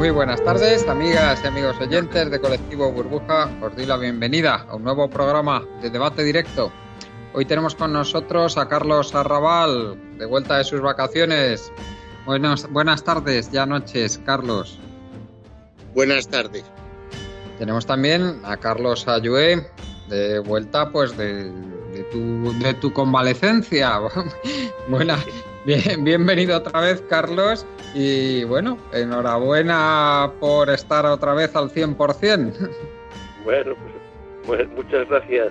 Muy buenas tardes, amigas y amigos oyentes de Colectivo Burbuja. Os doy la bienvenida a un nuevo programa de debate directo. Hoy tenemos con nosotros a Carlos Arrabal, de vuelta de sus vacaciones. Buenas, buenas tardes, ya noches, Carlos. Buenas tardes. Tenemos también a Carlos Ayué, de vuelta pues de, tu, de tu convalecencia. Buena, bien, bienvenido otra vez, Carlos. Y bueno, enhorabuena por estar otra vez al 100%. Bueno, pues, muchas gracias.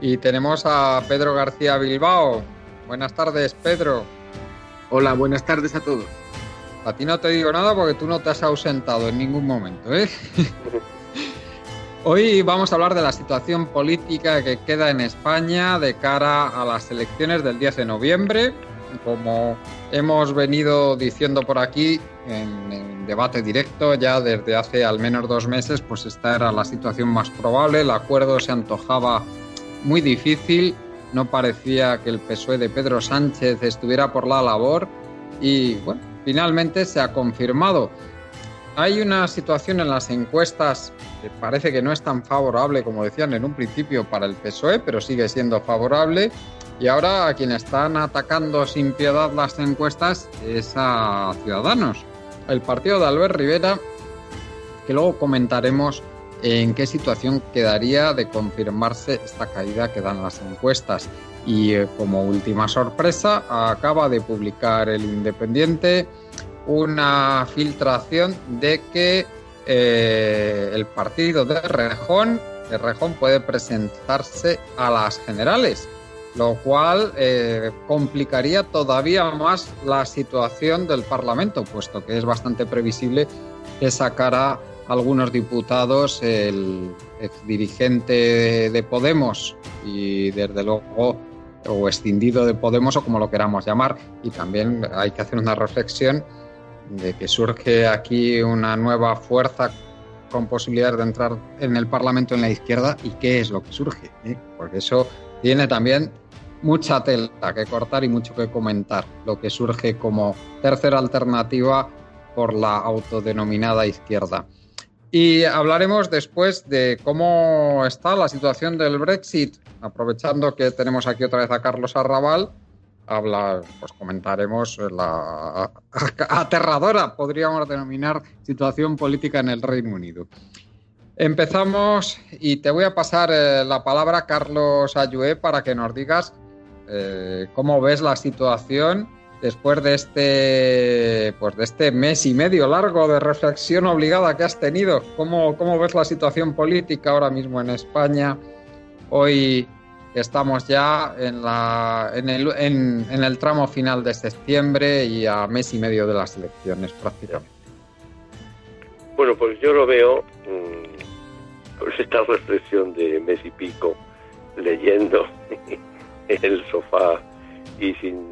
Y tenemos a Pedro García Bilbao. Buenas tardes, Pedro. Hola, buenas tardes a todos. A ti no te digo nada porque tú no te has ausentado en ningún momento, ¿eh? Hoy vamos a hablar de la situación política que queda en España de cara a las elecciones del 10 de noviembre como hemos venido diciendo por aquí en, debate directo ya desde hace al menos dos meses, pues esta era la situación más probable. El acuerdo se antojaba muy difícil. No parecía que el PSOE de Pedro Sánchez estuviera por la labor y bueno, finalmente se ha confirmado. Hay una situación en las encuestas que parece que no es tan favorable como decían en un principio para el PSOE, pero sigue siendo favorable y ahora a quien están atacando sin piedad las encuestas es a Ciudadanos. El partido de Albert Rivera, que luego comentaremos en qué situación quedaría de confirmarse esta caída que dan las encuestas. Y eh, como última sorpresa, acaba de publicar el Independiente una filtración de que eh, el partido de Rejón, de Rejón puede presentarse a las generales lo cual eh, complicaría todavía más la situación del Parlamento, puesto que es bastante previsible que sacara algunos diputados el dirigente de Podemos y desde luego o escindido de Podemos o como lo queramos llamar. Y también hay que hacer una reflexión de que surge aquí una nueva fuerza con posibilidades de entrar en el Parlamento en la izquierda y qué es lo que surge, ¿eh? porque eso tiene también mucha tela que cortar y mucho que comentar, lo que surge como tercera alternativa por la autodenominada izquierda. Y hablaremos después de cómo está la situación del Brexit, aprovechando que tenemos aquí otra vez a Carlos Arrabal. Habla, pues comentaremos la aterradora, podríamos denominar, situación política en el Reino Unido. Empezamos y te voy a pasar eh, la palabra, Carlos Ayué, para que nos digas eh, ¿Cómo ves la situación después de este, pues de este mes y medio largo de reflexión obligada que has tenido? ¿Cómo, cómo ves la situación política ahora mismo en España? Hoy estamos ya en, la, en, el, en, el tramo final de septiembre y a mes y medio de las elecciones prácticamente. Bueno, pues yo lo veo mm, con esta reflexión de mes y pico, leyendo el sofá y sin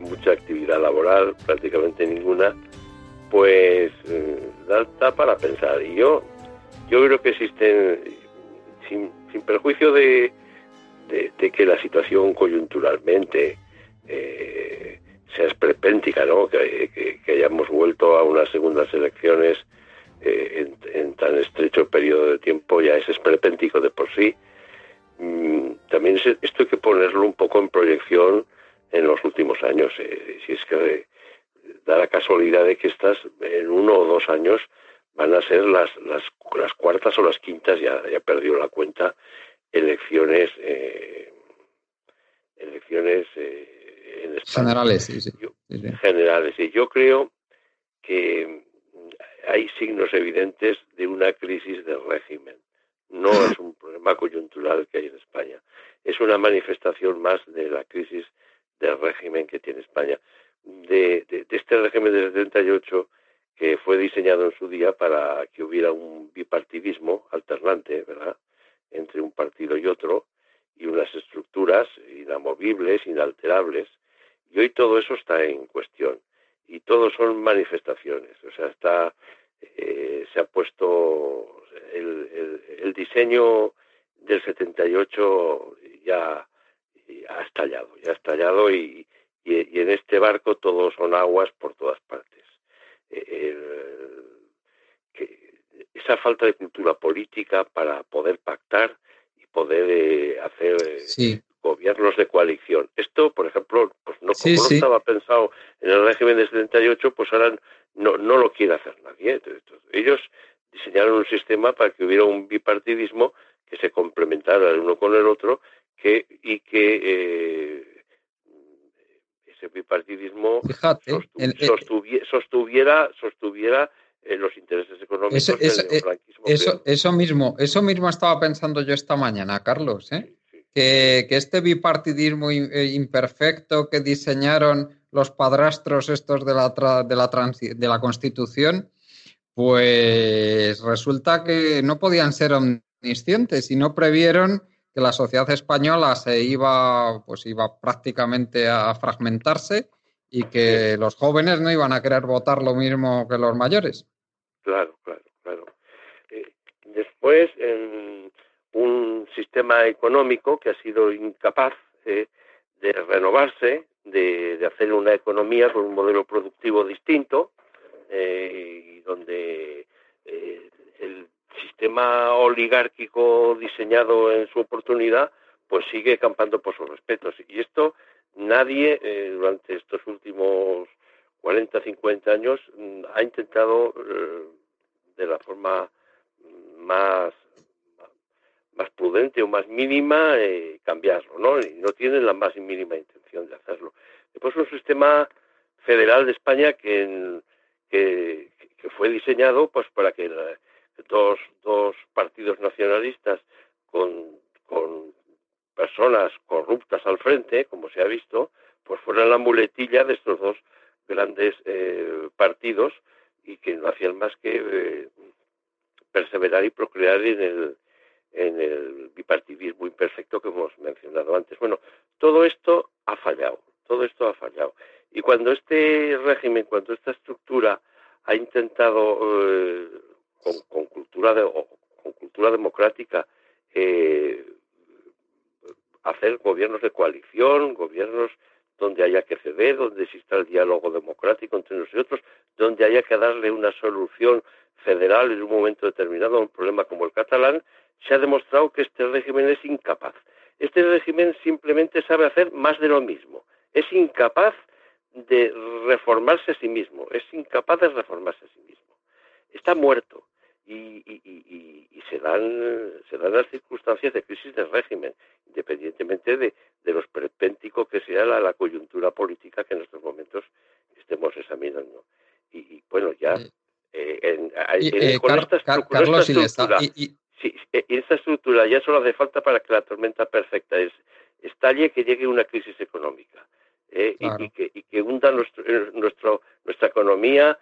mucha actividad laboral, prácticamente ninguna, pues eh, da, para pensar. Y yo, yo creo que existen, sin, perjuicio de, de, que la situación coyunturalmente eh, sea esperpéntica, ¿no? Que, hayamos vuelto a unas segundas elecciones eh, en, tan estrecho periodo de tiempo ya es esperpéntico de por sí Mm, también esto hay que ponerlo un poco en proyección en los últimos años. Eh, si es que da la casualidad de que estas en uno o dos años van a ser las, las, las cuartas o las quintas, ya, ya perdido la cuenta, elecciones eh, elecciones en España. Generales, sí, sí. Generales. Y yo creo que hay signos evidentes de una crisis del régimen no es un problema coyuntural que hay en España. Es una manifestación más de la crisis del régimen que tiene España. De, este régimen del 78 que fue diseñado en su día para que hubiera un bipartidismo alternante, ¿verdad?, entre un partido y otro, y unas estructuras inamovibles, inalterables. Y hoy todo eso está en cuestión. Y todo son manifestaciones. O sea, está, eh, se ha puesto el, diseño del 78 ya, ha estallado, ya ha estallado y, y, en este barco todos son aguas por todas partes. Esa falta de cultura política para poder pactar y poder hacer gobiernos de coalición. Esto, por ejemplo, pues no, como no estaba pensado en el régimen de 78, pues ahora no, no lo quiere hacer nadie. ellos diseñaron un sistema para que hubiera un bipartidismo que se complementara el uno con el otro que, y que eh, ese bipartidismo sostuviera, sostuviera eh, los intereses económicos eso, eso, eso, mismo, eso mismo estaba pensando yo esta mañana, Carlos, ¿eh? que, este bipartidismo eh, imperfecto que diseñaron los padrastros estos de la, de la, de la Constitución, pues resulta que no podían ser omniscientes y no previeron que la sociedad española se iba, pues iba prácticamente a fragmentarse y que los jóvenes no iban a querer votar lo mismo que los mayores. Claro, claro, claro. Eh, después, en, un sistema económico que ha sido incapaz eh, de renovarse, de, hacer una economía con un modelo productivo distinto, eh, y donde eh, el sistema oligárquico diseñado en su oportunidad, pues sigue campando por sus respetos. Y esto nadie durante estos últimos 40, 50 años mm, ha intentado de la forma más más prudente o más mínima eh, cambiarlo, ¿no? Y no tienen la más mínima intención de hacerlo. Después un sistema federal de España que, que, fue diseñado pues para que dos, dos partidos nacionalistas con, con personas corruptas al frente, como se ha visto, pues fueran la muletilla de estos dos grandes eh, partidos y que no hacían más que eh, perseverar y procrear en el, en el bipartidismo imperfecto que hemos mencionado antes. Bueno, todo esto ha fallado, todo esto ha fallado. Y cuando este régimen, cuando esta estructura ha intentado eh, con, cultura de, con cultura democrática eh, hacer gobiernos de coalición, gobiernos donde haya que ceder, donde exista el diálogo democrático entre nosotros, donde haya que darle una solución federal en un momento determinado a un problema como el catalán, se ha demostrado que este régimen es incapaz. Este régimen simplemente sabe hacer más de lo mismo. Es incapaz de reformarse a sí mismo. Es incapaz de reformarse a sí mismo. Está muerto. Y, se, dan, se dan las circunstancias de crisis del régimen, independientemente de, de lo esperpéntico que sea la, coyuntura política que en estos momentos estemos examinando. Y, bueno, ya con esta, estructura, Sí, e, esa estructura ya solo hace falta para que la tormenta perfecta es estalle que llegue una crisis económica ¿eh? y, que, y, que, hunda nuestro, eh, nuestro, nuestra economía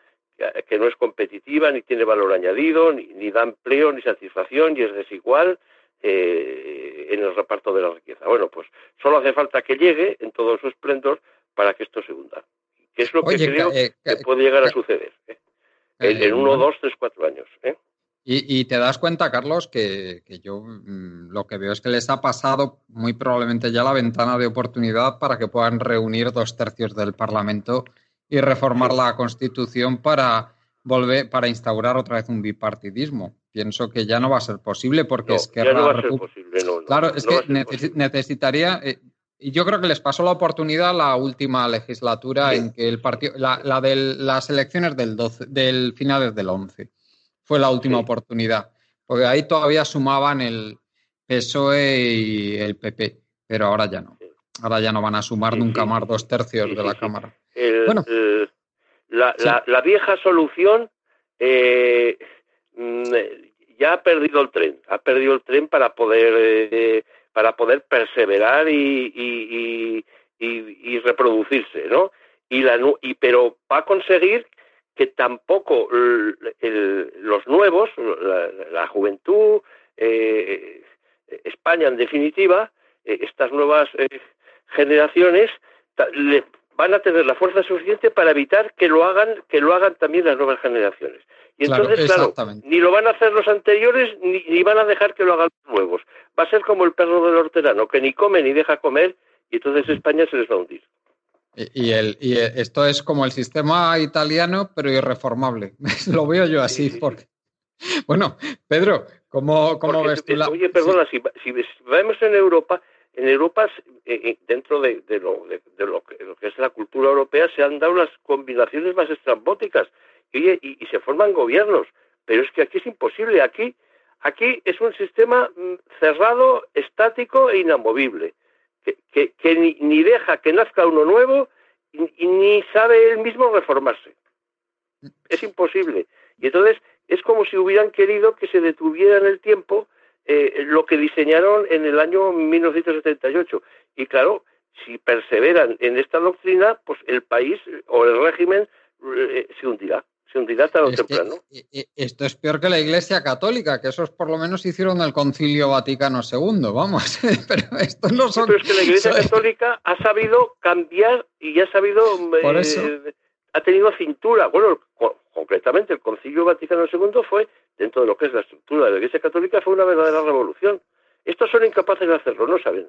que no es competitiva, ni tiene valor añadido, ni, da empleo, ni satisfacción, y es desigual eh, en el reparto de la riqueza. Bueno, pues solo hace falta que llegue en todo su esplendor para que esto se hunda. Que es lo que creo que puede llegar a suceder en, en, uno, dos, tres, cuatro años. ¿eh? Y, te das cuenta, Carlos, que, yo mm, lo que veo es que les ha pasado muy probablemente ya la ventana de oportunidad para que puedan reunir dos tercios del Parlamento y reformar la Constitución para volver, para instaurar otra vez un bipartidismo. Pienso que ya no va a ser posible porque es que no claro, es que necesitaría. Eh, y yo creo que les pasó la oportunidad la última legislatura en que el partido, la, de las elecciones del 12, del finales del 11 fue la última oportunidad, porque ahí todavía sumaban el PSOE y el PP, pero ahora ya no. Ahora ya no van a sumar nunca más dos tercios de la Cámara. Bueno. la, vieja solución eh, mm, ya ha perdido el tren, ha perdido el tren para poder eh, para poder perseverar y, y, reproducirse, ¿no? Y la, y, pero va a conseguir que tampoco los nuevos, la, juventud, eh, España en definitiva, eh, estas nuevas eh, generaciones van a tener la fuerza suficiente para evitar que lo hagan, que lo hagan también las nuevas generaciones. Y entonces, claro, ni lo van a hacer los anteriores, ni, ni, van a dejar que lo hagan los nuevos. Va a ser como el perro del hortelano, que ni come ni deja comer, y entonces España se les va a hundir. Y, el, y esto es como el sistema italiano, pero irreformable. Lo veo yo así, porque... Bueno, Pedro, ¿cómo, cómo ves tú la... Oye, perdona, si, si, vemos en Europa, en Europa, eh, eh, dentro de, lo, de, lo, que, es la cultura europea, se han dado las combinaciones más estrambóticas y, y, se forman gobiernos. Pero es que aquí es imposible. Aquí, aquí es un sistema mm, cerrado, estático e inamovible que, ni, deja que nazca uno nuevo y, ni sabe él mismo reformarse. Es imposible. Y entonces es como si hubieran querido que se detuviera en el tiempo eh, lo que diseñaron en el año 1978. Y claro, si perseveran en esta doctrina, pues el país o el régimen eh, se hundirá se hundirá tarde o temprano. esto es peor que la Iglesia Católica, que esos por lo menos hicieron el Concilio Vaticano II, vamos. pero esto no son. pero es que la Iglesia Católica ha sabido cambiar y ha sabido. Eh, ha tenido cintura. Bueno, concretamente el Concilio Vaticano II fue, dentro de lo que es la estructura de la Iglesia Católica, fue una verdadera revolución. Estos son incapaces de hacerlo, no saben.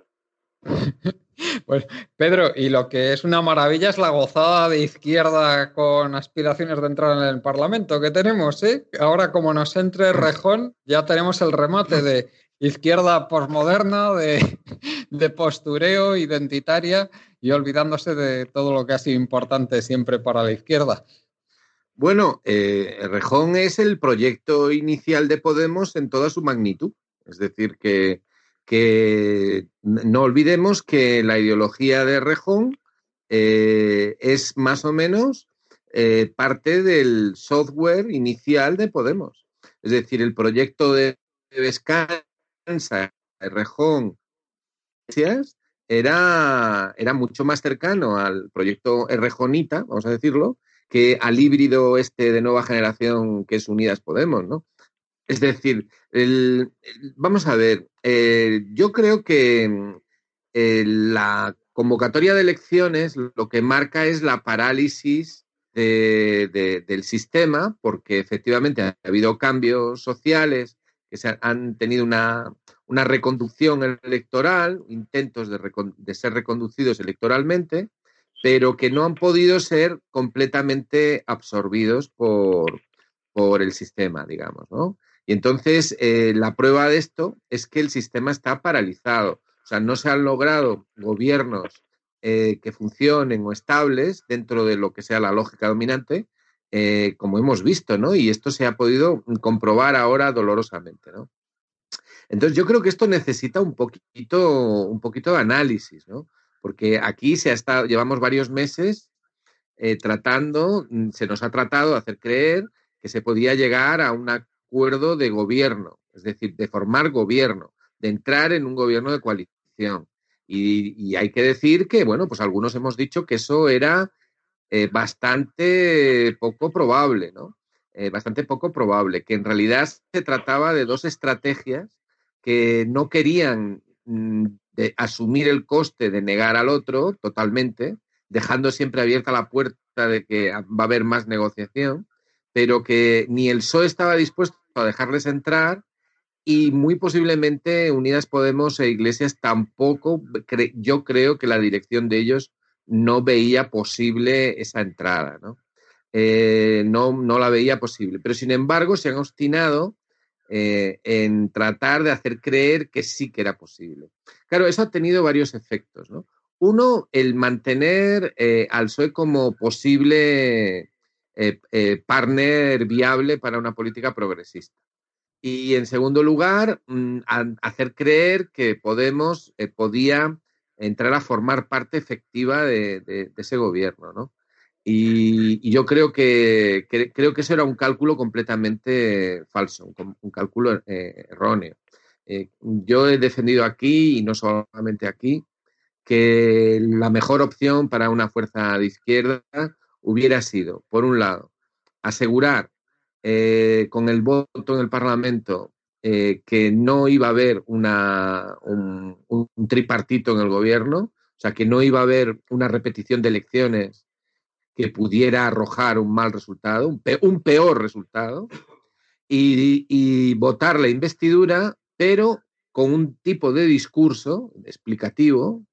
Pues Pedro, y lo que es una maravilla es la gozada de izquierda con aspiraciones de entrar en el Parlamento que tenemos, ¿eh? Ahora como nos entre Rejón, ya tenemos el remate de izquierda posmoderna, de, de postureo identitaria y olvidándose de todo lo que ha sido importante siempre para la izquierda. Bueno, eh, Rejón es el proyecto inicial de Podemos en toda su magnitud. Es decir, que que no olvidemos que la ideología de Rejón eh, es más o menos eh, parte del software inicial de Podemos. Es decir, el proyecto de Descansa, Rejón, era, era mucho más cercano al proyecto Rejonita, vamos a decirlo, que al híbrido este de nueva generación que es Unidas Podemos, ¿no? Es decir, vamos a ver, eh, yo creo que eh, la convocatoria de elecciones lo que marca es la parálisis del sistema, porque efectivamente ha habido cambios sociales que se han tenido una, reconducción electoral, intentos de, ser reconducidos electoralmente, pero que no han podido ser completamente absorbidos por, por el sistema, digamos, ¿no? Y entonces eh, la prueba de esto es que el sistema está paralizado. O sea, no se han logrado gobiernos eh, que funcionen o estables dentro de lo que sea la lógica dominante, eh, como hemos visto, ¿no? Y esto se ha podido comprobar ahora dolorosamente, ¿no? Entonces yo creo que esto necesita un poquito, un poquito de análisis, ¿no? Porque aquí se ha estado, llevamos varios meses tratando, se nos ha tratado de hacer creer que se podía llegar a una acuerdo de gobierno, es decir, de formar gobierno, de entrar en un gobierno de coalición. Y, hay que decir que, bueno, pues algunos hemos dicho que eso era eh, bastante poco probable, ¿no? Eh, bastante poco probable, que en realidad se trataba de dos estrategias que no querían mm, asumir el coste de negar al otro totalmente, dejando siempre abierta la puerta de que va a haber más negociación, pero que ni el PSOE estaba dispuesto a dejarles entrar y muy posiblemente Unidas Podemos e Iglesias tampoco, yo creo que la dirección de ellos no veía posible esa entrada, ¿no? Eh, no, no la veía posible. Pero sin embargo se han obstinado eh, en tratar de hacer creer que sí que era posible. Claro, eso ha tenido varios efectos, ¿no? Uno, el mantener eh, al PSOE como posible eh, partner viable para una política progresista. Y en segundo lugar, mm, hacer creer que Podemos podía entrar a formar parte efectiva de, ese gobierno, ¿no? Y, yo creo que, creo que eso era un cálculo completamente falso, un, cálculo erróneo. yo he defendido aquí, y no solamente aquí, que la mejor opción para una fuerza de izquierda hubiera sido, por un lado, asegurar eh, con el voto en el Parlamento eh, que no iba a haber una, un, tripartito en el gobierno, o sea, que no iba a haber una repetición de elecciones que pudiera arrojar un mal resultado, un, peor resultado, y, votar la investidura, pero con un tipo de discurso explicativo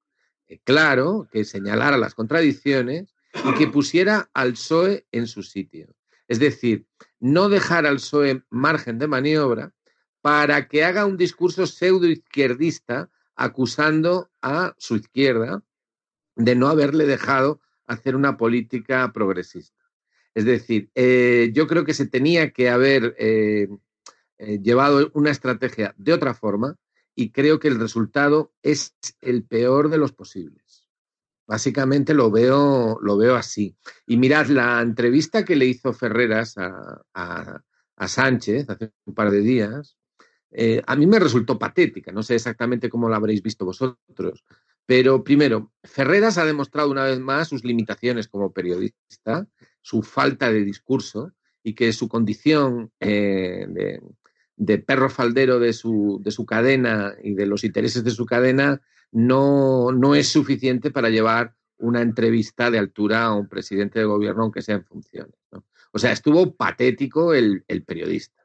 eh, claro, que señalara las contradicciones y que pusiera al PSOE en su sitio. Es decir, no dejar al PSOE margen de maniobra para que haga un discurso pseudo izquierdista acusando a su izquierda de no haberle dejado hacer una política progresista. Es decir, eh, yo creo que se tenía que haber eh, eh, llevado una estrategia de otra forma y creo que el resultado es el peor de los posibles. Básicamente lo veo, lo veo así. Y mirad, la entrevista que le hizo Ferreras a, a Sánchez hace un par de días, a mí me resultó patética, no sé exactamente cómo la habréis visto vosotros, pero primero, Ferreras ha demostrado una vez más sus limitaciones como periodista, su falta de discurso y que su condición eh, de, perro faldero de su, de su, cadena y de los intereses de su cadena no, no es suficiente para llevar una entrevista de altura a un presidente de gobierno, aunque sea en funciones. O sea, estuvo patético el periodista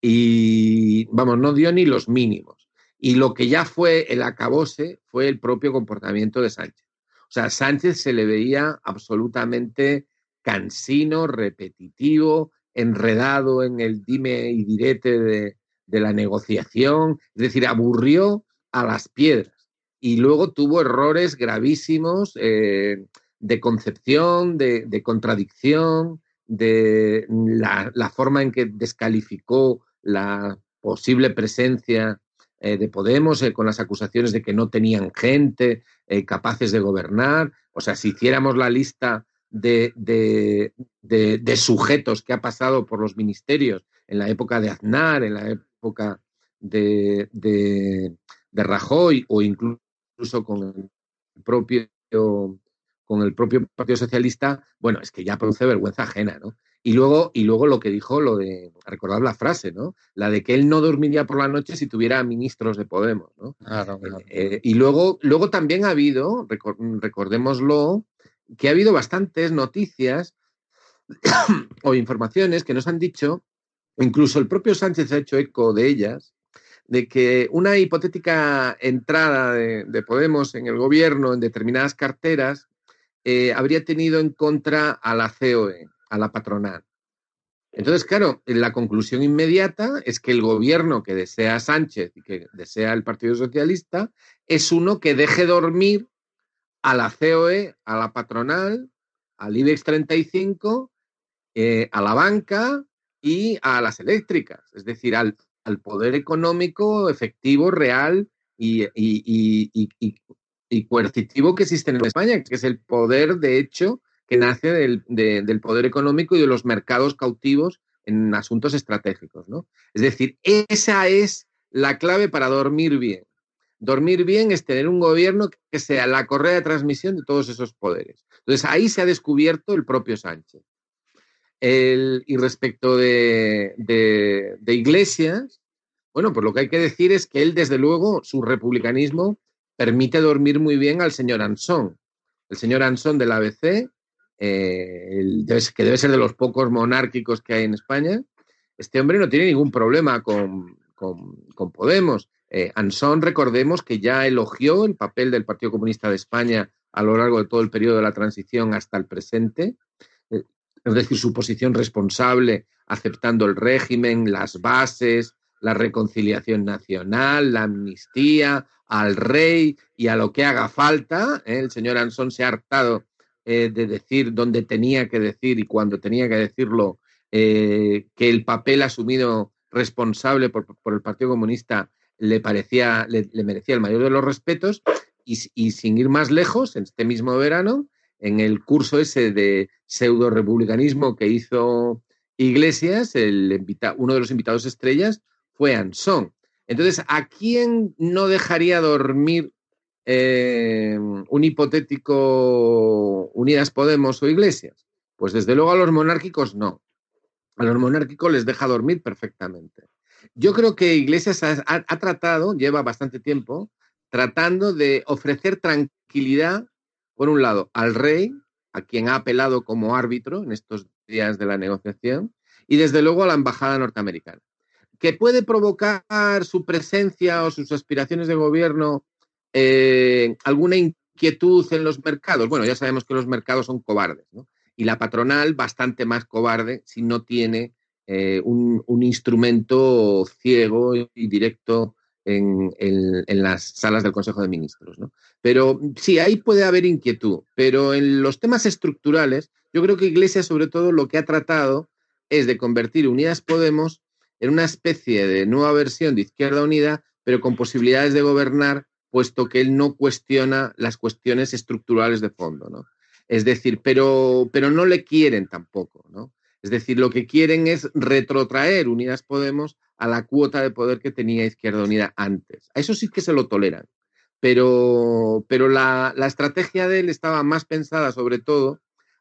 y, vamos, no dio ni los mínimos. Y lo que ya fue el acabose fue el propio comportamiento de Sánchez. O sea, Sánchez se le veía absolutamente cansino, repetitivo, enredado en el dime y direte de, la negociación, es decir, aburrió a las piedras. Y luego tuvo errores gravísimos eh, de concepción, de, contradicción, de la, forma en que descalificó la posible presencia eh, de Podemos eh, con las acusaciones de que no tenían gente eh, capaces de gobernar. O sea, si hiciéramos la lista de, de, sujetos que ha pasado por los ministerios en la época de Aznar, en la época de, de, Rajoy o incluso con el propio con el propio Partido Socialista, bueno, es que ya produce vergüenza ajena, ¿no? Y luego, y luego lo que dijo, lo de, recordad la frase, ¿no? La de que él no dormiría por la noche si tuviera ministros de Podemos, ¿no? Claro, claro. Eh, y luego, luego también ha habido, recordémoslo, que ha habido bastantes noticias o informaciones que nos han dicho, incluso el propio Sánchez ha hecho eco de ellas, de que una hipotética entrada de, Podemos en el gobierno en determinadas carteras eh, habría tenido en contra a la COE a la patronal. Entonces, claro, la conclusión inmediata es que el gobierno que desea Sánchez y que desea el Partido Socialista es uno que deje dormir a la COE, a la patronal, al IBEX 35, eh, a la banca y a las eléctricas, es decir, al, poder económico efectivo, real y, y, coercitivo que existe en España, que es el poder, de hecho, que nace del, poder económico y de los mercados cautivos en asuntos estratégicos. ¿no? Es decir, esa es la clave para dormir bien. Dormir bien es tener un gobierno que sea la correa de transmisión de todos esos poderes. Entonces ahí se ha descubierto el propio Sánchez. y respecto de, de, Iglesias, bueno, pues lo que hay que decir es que él, desde luego, su republicanismo permite dormir muy bien al señor Ansón. El señor Ansón del ABC eh, que debe ser de los pocos monárquicos que hay en España, este hombre no tiene ningún problema con, Podemos. Eh, Ansón, recordemos que ya elogió el papel del Partido Comunista de España a lo largo de todo el periodo de la transición hasta el presente, eh, es decir, su posición responsable aceptando el régimen, las bases, la reconciliación nacional, la amnistía, al rey y a lo que haga falta. El señor Ansón se ha hartado eh, de decir dónde tenía que decir y cuando tenía que decirlo, eh, que el papel asumido responsable por, el Partido Comunista le parecía, le, merecía el mayor de los respetos, y, sin ir más lejos, en este mismo verano, en el curso ese de pseudo republicanismo que hizo Iglesias, el uno de los invitados estrellas fue Ansón. Entonces, ¿a quién no dejaría dormir eh, un hipotético Unidas Podemos o Iglesias? Pues desde luego a los monárquicos no. A los monárquicos les deja dormir perfectamente. Yo creo que Iglesias ha, tratado, lleva bastante tiempo, tratando de ofrecer tranquilidad, por un lado, al rey, a quien ha apelado como árbitro en estos días de la negociación, y desde luego a la embajada norteamericana. ¿Que puede provocar su presencia o sus aspiraciones de gobierno eh, alguna inquietud en los mercados. Bueno, ya sabemos que los mercados son cobardes, ¿no? Y la patronal bastante más cobarde si no tiene eh, un, instrumento ciego y directo en, las salas del Consejo de Ministros. ¿no? Pero sí, ahí puede haber inquietud, pero en los temas estructurales, yo creo que Iglesias sobre todo lo que ha tratado es de convertir Unidas Podemos en una especie de nueva versión de Izquierda Unida, pero con posibilidades de gobernar, puesto que él no cuestiona las cuestiones estructurales de fondo. ¿no? Es decir, pero, pero no le quieren tampoco, ¿no? Es decir, lo que quieren es retrotraer Unidas Podemos a la cuota de poder que tenía Izquierda Unida antes. A eso sí que se lo toleran. Pero, pero la, la estrategia de él estaba más pensada sobre todo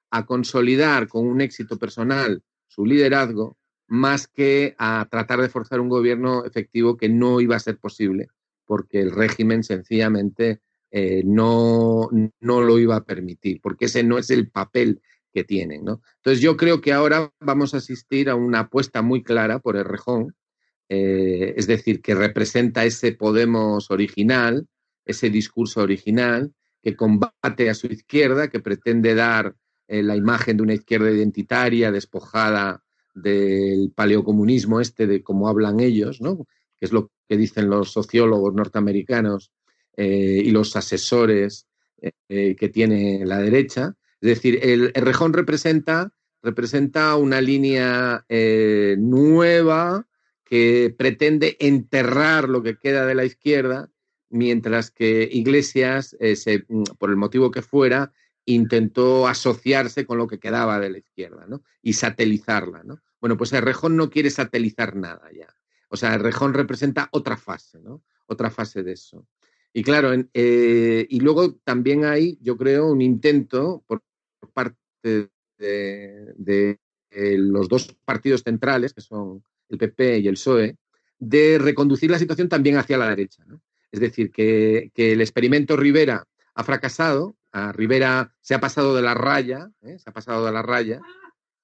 a consolidar con un éxito personal su liderazgo más que a tratar de forzar un gobierno efectivo que no iba a ser posible porque el régimen sencillamente eh, no, no lo iba a permitir, porque ese no es el papel que tienen. ¿no? Entonces yo creo que ahora vamos a asistir a una apuesta muy clara por el Rejón, eh, es decir, que representa ese Podemos original, ese discurso original, que combate a su izquierda, que pretende dar eh, la imagen de una izquierda identitaria, despojada del paleocomunismo este, de cómo hablan ellos, ¿no? Que es lo que dicen los sociólogos norteamericanos eh, y los asesores eh, que tiene la derecha. Es decir, el, rejón representa, representa una línea eh, nueva que pretende enterrar lo que queda de la izquierda, mientras que Iglesias, por el motivo que fuera, intentó asociarse con lo que quedaba de la izquierda y satelizarla. ¿no? Bueno, pues el rejón no quiere satelizar nada ya. O sea, el rejón representa otra fase, ¿no? Otra fase de eso. Y claro, eh, y luego también hay, yo creo, un intento por parte de, los dos partidos centrales, que son el PP y el PSOE, de reconducir la situación también hacia la derecha. Es decir, que, el experimento Rivera ha fracasado, Rivera se ha pasado de la raya, ¿eh? se ha pasado de la raya,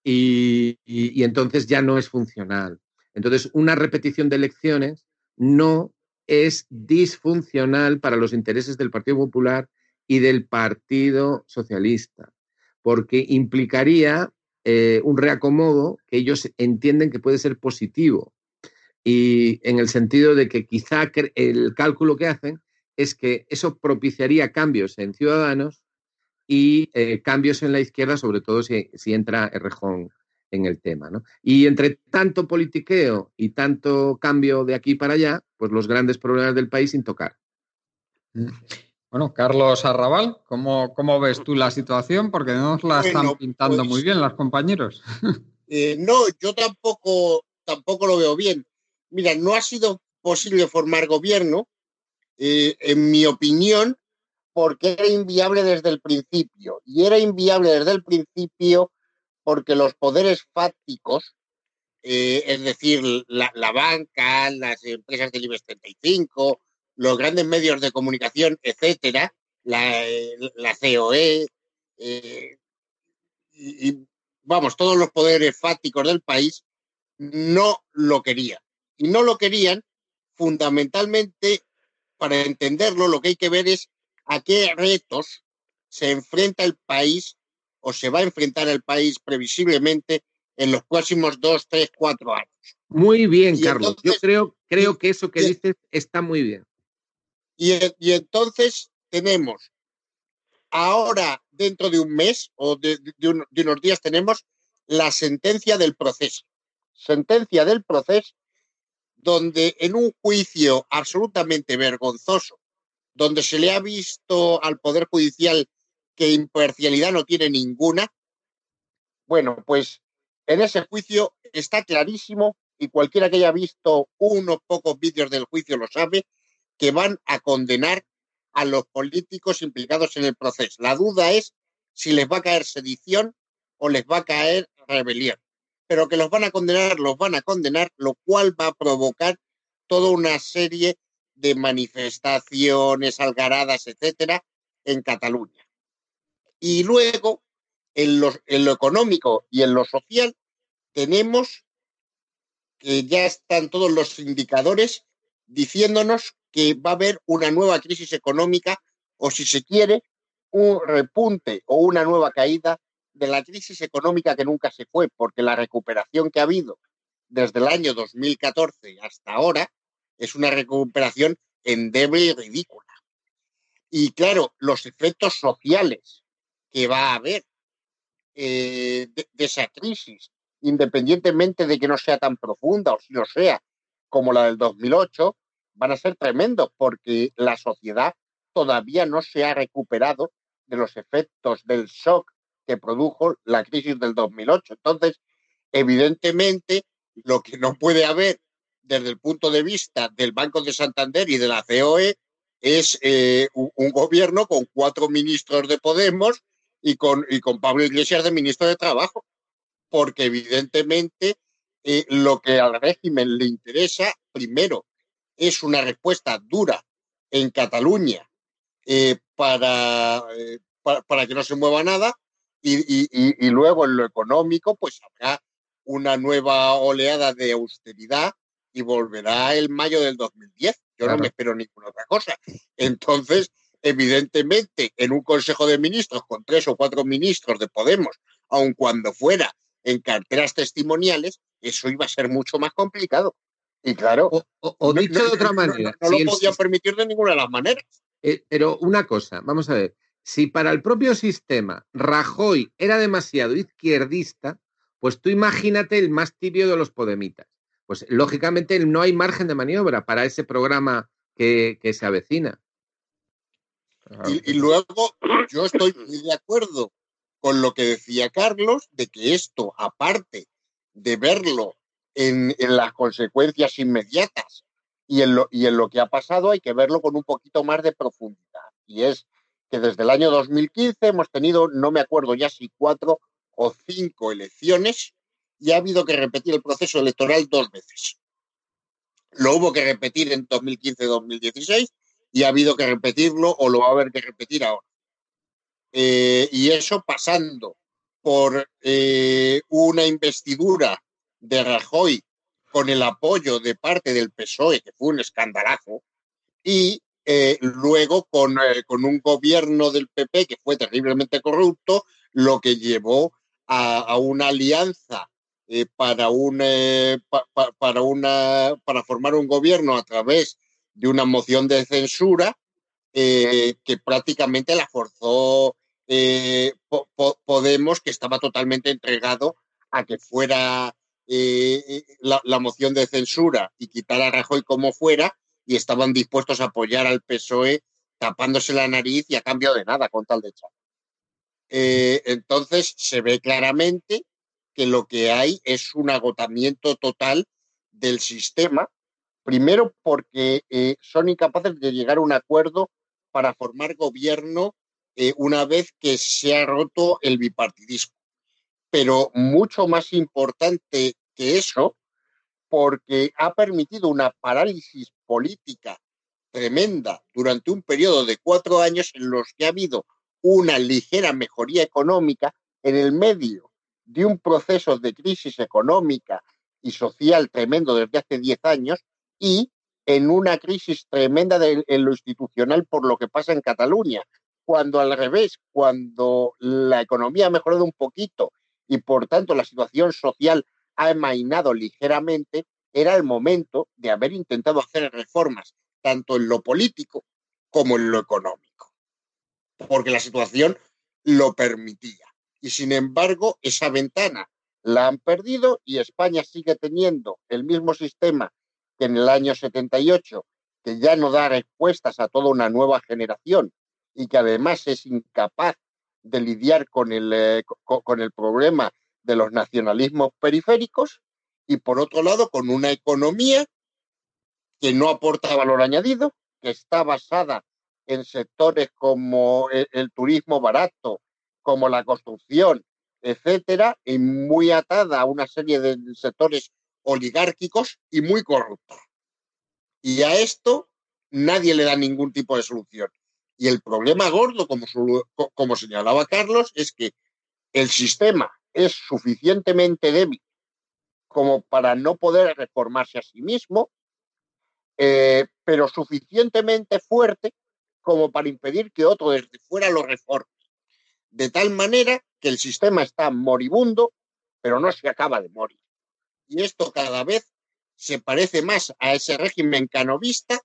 y, entonces ya no es funcional. Entonces, una repetición de elecciones no es disfuncional para los intereses del Partido Popular y del Partido Socialista, porque implicaría eh, un reacomodo que ellos entienden que puede ser positivo. Y en el sentido de que quizá el cálculo que hacen es que eso propiciaría cambios en ciudadanos y eh, cambios en la izquierda, sobre todo si, si entra Errejón en el tema. ¿no? Y entre tanto politiqueo y tanto cambio de aquí para allá, pues los grandes problemas del país sin tocar. Mm. Bueno, Carlos Arrabal, ¿cómo, cómo ves tú la situación? Porque no nos la están pintando pues muy bien los compañeros. Eh, no, yo tampoco, tampoco lo veo bien. Mira, no ha sido posible formar gobierno, eh, en mi opinión, porque era inviable desde el principio. Y era inviable desde el principio porque los poderes fácticos, eh, es decir, la, banca, las empresas del IBEX 35, los grandes medios de comunicación, etcétera, la, COE, eh, y, vamos, todos los poderes fácticos del país no lo querían. Y no lo querían fundamentalmente, para entenderlo, lo que hay que ver es a qué retos se enfrenta el país o se va a enfrentar el país previsiblemente en los próximos dos, tres, cuatro años. Muy bien, Carlos. Yo creo, creo que eso que dices está muy bien. Y, entonces tenemos ahora, dentro de un mes o de, unos días, tenemos la sentencia del proceso. Sentencia del proceso donde en un juicio absolutamente vergonzoso, donde se le ha visto al Poder Judicial que imparcialidad no tiene ninguna. Bueno, pues en ese juicio está clarísimo, y cualquiera que haya visto unos pocos vídeos del juicio lo sabe, que van a condenar a los políticos implicados en el proceso. La duda es si les va a caer sedición o les va a caer rebelión. Pero que los van a condenar, los van a condenar, lo cual va a provocar toda una serie de manifestaciones, algaradas, etcétera, en Cataluña. Y luego, en lo, económico y en lo social, tenemos que ya están todos los indicadores diciéndonos que va a haber una nueva crisis económica o, si se quiere, un repunte o una nueva caída de la crisis económica que nunca se fue, porque la recuperación que ha habido desde el año 2014 hasta ahora es una recuperación endeble y ridícula. Y claro, los efectos sociales que va a haber eh, de, esa crisis, independientemente de que no sea tan profunda o si lo sea, como la del 2008, van a ser tremendos porque la sociedad todavía no se ha recuperado de los efectos del shock que produjo la crisis del 2008. Entonces, evidentemente, lo que no puede haber desde el punto de vista del Banco de Santander y de la COE es eh, un, un, gobierno con cuatro ministros de Podemos y con, y con Pablo Iglesias de ministro de Trabajo, porque evidentemente eh, lo que al régimen le interesa, primero, es una respuesta dura en Cataluña eh, para, eh, para, para, que no se mueva nada y, y, y, luego en lo económico pues habrá una nueva oleada de austeridad y volverá el mayo del 2010. Yo claro. no me espero ninguna otra cosa. Entonces, evidentemente, en un Consejo de Ministros con tres o cuatro ministros de Podemos, aun cuando fuera en carteras testimoniales, eso iba a ser mucho más complicado. Y claro, o, o, o dicho no, de otra manera, no, no si lo el podía sis- permitir de ninguna de las maneras. eh, pero una cosa, vamos a ver, si para el propio sistema Rajoy era demasiado izquierdista, pues tú imagínate el más tibio de los podemitas. Pues lógicamente no hay margen de maniobra para ese programa que, que se avecina. Y luego yo estoy muy de acuerdo con lo que decía Carlos, de que esto, aparte de verlo en, en las consecuencias inmediatas y en, lo, y en lo que ha pasado, hay que verlo con un poquito más de profundidad. Y es que desde el año 2015 hemos tenido, no me acuerdo ya si cuatro o cinco elecciones y ha habido que repetir el proceso electoral dos veces. Lo hubo que repetir en 2015-2016 y ha habido que repetirlo o lo va a haber que repetir ahora. Eh, y eso pasando por eh, una investidura de Rajoy con el apoyo de parte del PSOE, que fue un escandalazo, y eh, luego con, con, un gobierno del PP que fue terriblemente corrupto, lo que llevó a, una alianza para, un, pa, pa, para, una, para formar un gobierno a través de una moción de censura eh, que prácticamente la forzó eh, po, po, Podemos, que estaba totalmente entregado a que fuera eh, la, la, moción de censura y quitar a Rajoy como fuera, y estaban dispuestos a apoyar al PSOE tapándose la nariz y a cambio de nada, con tal de echar. Entonces se ve claramente que lo que hay es un agotamiento total del sistema, primero porque eh, son incapaces de llegar a un acuerdo para formar gobierno eh, una vez que se ha roto el bipartidismo. Pero mucho más importante que eso, porque ha permitido una parálisis política tremenda durante un periodo de cuatro años en los que ha habido una ligera mejoría económica en el medio de un proceso de crisis económica y social tremendo desde hace diez años y en una crisis tremenda en lo institucional por lo que pasa en Cataluña, cuando al revés, cuando la economía ha mejorado un poquito y por tanto la situación social ha amainado ligeramente, era el momento de haber intentado hacer reformas tanto en lo político como en lo económico, porque la situación lo permitía. Y sin embargo, esa ventana la han perdido y España sigue teniendo el mismo sistema que en el año 78, que ya no da respuestas a toda una nueva generación y que además es incapaz de lidiar con el, eh, con, el problema de los nacionalismos periféricos y por otro lado con una economía que no aporta valor añadido, que está basada en sectores como el, el turismo barato, como la construcción, etcétera, y muy atada a una serie de sectores oligárquicos y muy corrupta. Y a esto nadie le da ningún tipo de solución. Y el problema gordo, como señalaba Carlos, es que el sistema es suficientemente débil como para no poder reformarse a sí mismo, eh, pero suficientemente fuerte como para impedir que otro desde fuera lo reforme. De tal manera que el sistema está moribundo, pero no se acaba de morir. Y esto cada vez se parece más a ese régimen canovista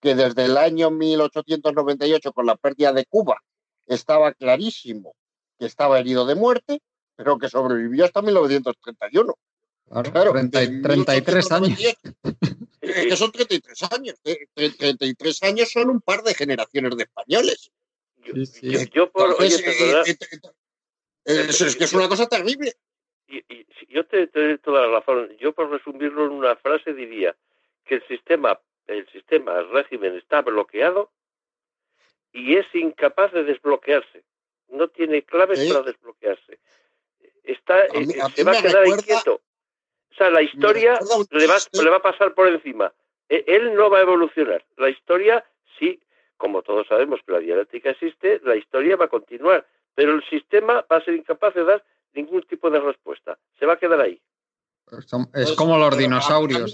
que desde el año 1898, con la pérdida de Cuba, estaba clarísimo que estaba herido de muerte, pero que sobrevivió hasta 1931. Claro, 33 años. que son 33 años. 33 años son un par de generaciones de españoles. Yo, por, es, que es una cosa terrible. Y, yo te, doy toda la razón. Yo, por resumirlo en una frase, diría que el sistema, el sistema, el régimen está bloqueado y es incapaz de desbloquearse. No tiene claves para desbloquearse. Está, eh, se va a quedar inquieto. O sea, la historia le va, le va a pasar por encima. E, él no va a evolucionar. La historia, sí, como todos sabemos que la dialéctica existe, la historia va a continuar. Pero el sistema va a ser incapaz de dar ningún tipo de respuesta. Se va a quedar ahí. Es pues, como los dinosaurios.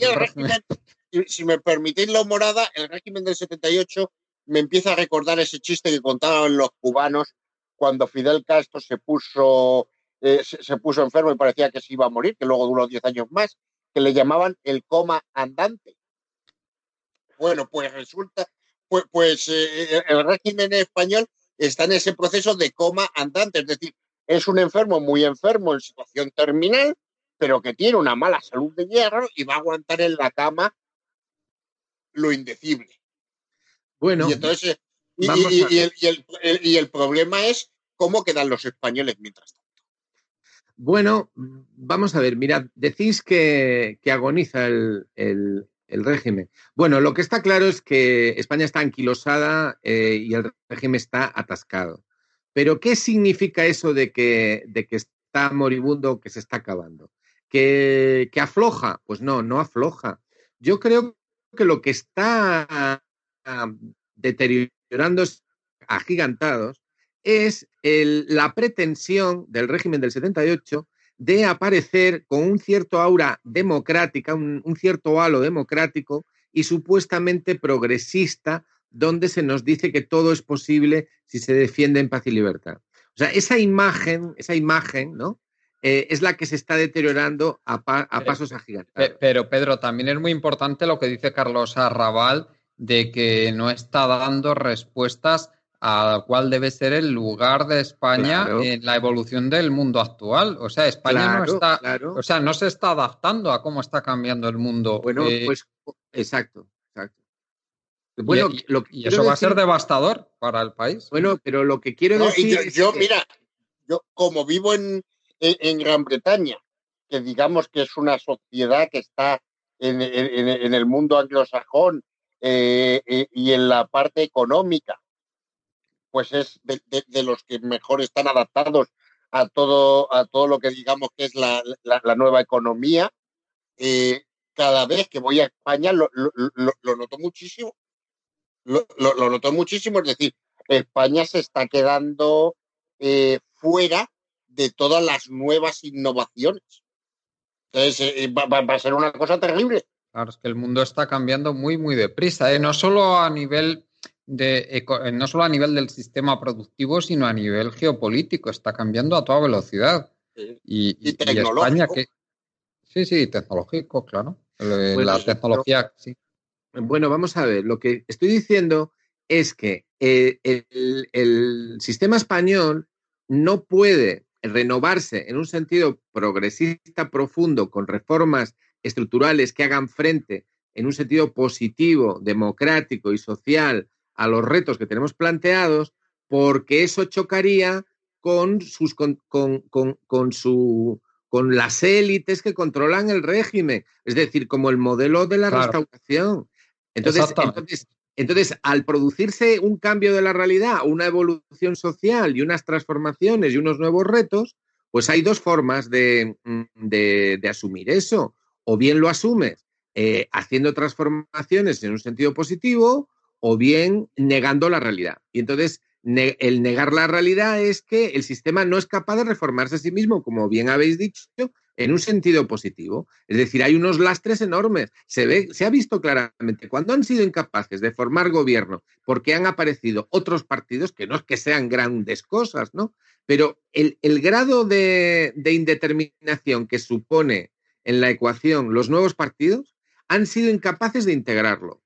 si me permitís la morada, el régimen del 78 me empieza a recordar ese chiste que contaban los cubanos cuando Fidel Castro se puso, eh, se, puso enfermo y parecía que se iba a morir, que luego duró 10 años más, que le llamaban el coma andante. Bueno, pues resulta, pues, pues eh, el régimen español está en ese proceso de coma andante, es decir, es un enfermo muy enfermo en situación terminal, pero que tiene una mala salud de hierro y va a aguantar en la cama lo indecible. Bueno, y entonces, y, el, problema es cómo quedan los españoles mientras tanto. Bueno, vamos a ver, mirad, decís que, agoniza el, régimen. Bueno, lo que está claro es que España está anquilosada eh, y el régimen está atascado. Pero, ¿qué significa eso de que, de que está moribundo, que se está acabando? ¿Que, ¿Que afloja? Pues no, no afloja. Yo creo que lo que está deteriorándose agigantados es la pretensión del régimen del 78 de aparecer con un cierto aura democrática, un, cierto halo democrático y supuestamente progresista, donde se nos dice que todo es posible si se defiende en paz y libertad. O sea, esa imagen, esa imagen, ¿no? Eh, es la que se está deteriorando a, a pasos agigantados. Pero, Pedro, también es muy importante lo que dice Carlos Arrabal de que no está dando respuestas a cuál debe ser el lugar de España en la evolución del mundo actual. O sea, España no está, o sea, no se está adaptando a cómo está cambiando el mundo. Bueno, eh, pues exacto, exacto. Bueno, y, eso va a ser devastador para el país. Bueno, pero lo que quiero decir. yo, mira, yo como vivo en, en, Gran Bretaña, que digamos que es una sociedad que está en, en el mundo anglosajón eh, eh, y en la parte económica, pues es de, los que mejor están adaptados a todo, a todo lo que digamos que es la, nueva economía. Eh, cada vez que voy a España lo, noto muchísimo. Lo, noto muchísimo, es decir, España se está quedando fuera de todas las nuevas innovaciones. Entonces, va, a ser una cosa terrible. Claro, es que el mundo está cambiando muy, muy deprisa, ¿eh? no solo a nivel de eh, no solo a nivel del sistema productivo, sino a nivel geopolítico, está cambiando a toda velocidad. Y, y, España que sí, sí, tecnológico, claro. la tecnología, sí. Bueno, vamos a ver, lo que estoy diciendo es que eh, el, el sistema español no puede renovarse en un sentido progresista profundo con reformas estructurales que hagan frente en un sentido positivo, democrático y social a los retos que tenemos planteados, porque eso chocaría con sus con, su con las élites que controlan el régimen, es decir, como el modelo de la restauración. Entonces, entonces, entonces, al producirse un cambio de la realidad, una evolución social y unas transformaciones y unos nuevos retos, pues hay dos formas de, de asumir eso o bien lo asumes eh, haciendo transformaciones en un sentido positivo o bien negando la realidad. Y entonces el negar la realidad es que el sistema no es capaz de reformarse a sí mismo, como bien habéis dicho, en un sentido positivo. Es decir, hay unos lastres enormes. Se, ve, se ha visto claramente cuando han sido incapaces de formar gobierno porque han aparecido otros partidos que no es que sean grandes cosas, ¿no? Pero el, grado de, indeterminación que supone en la ecuación los nuevos partidos han sido incapaces de integrarlo.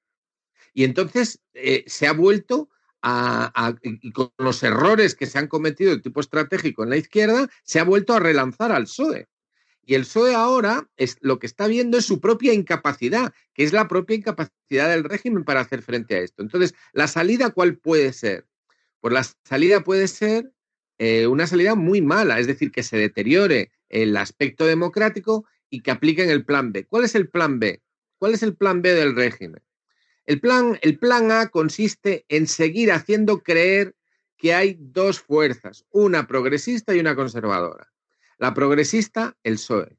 Y entonces eh, se ha vuelto a, y con los errores que se han cometido de tipo estratégico en la izquierda, se ha vuelto a relanzar al PSOE. Y el PSOE ahora es, lo que está viendo es su propia incapacidad, que es la propia incapacidad del régimen para hacer frente a esto. Entonces, ¿la salida cuál puede ser? Pues la salida puede ser eh, una salida muy mala, es decir, que se deteriore el aspecto democrático y que apliquen el plan B. ¿Cuál es el plan B? ¿Cuál es el plan B del régimen? El plan, el plan A consiste en seguir haciendo creer que hay dos fuerzas, una progresista y una conservadora. La progresista, el PSOE.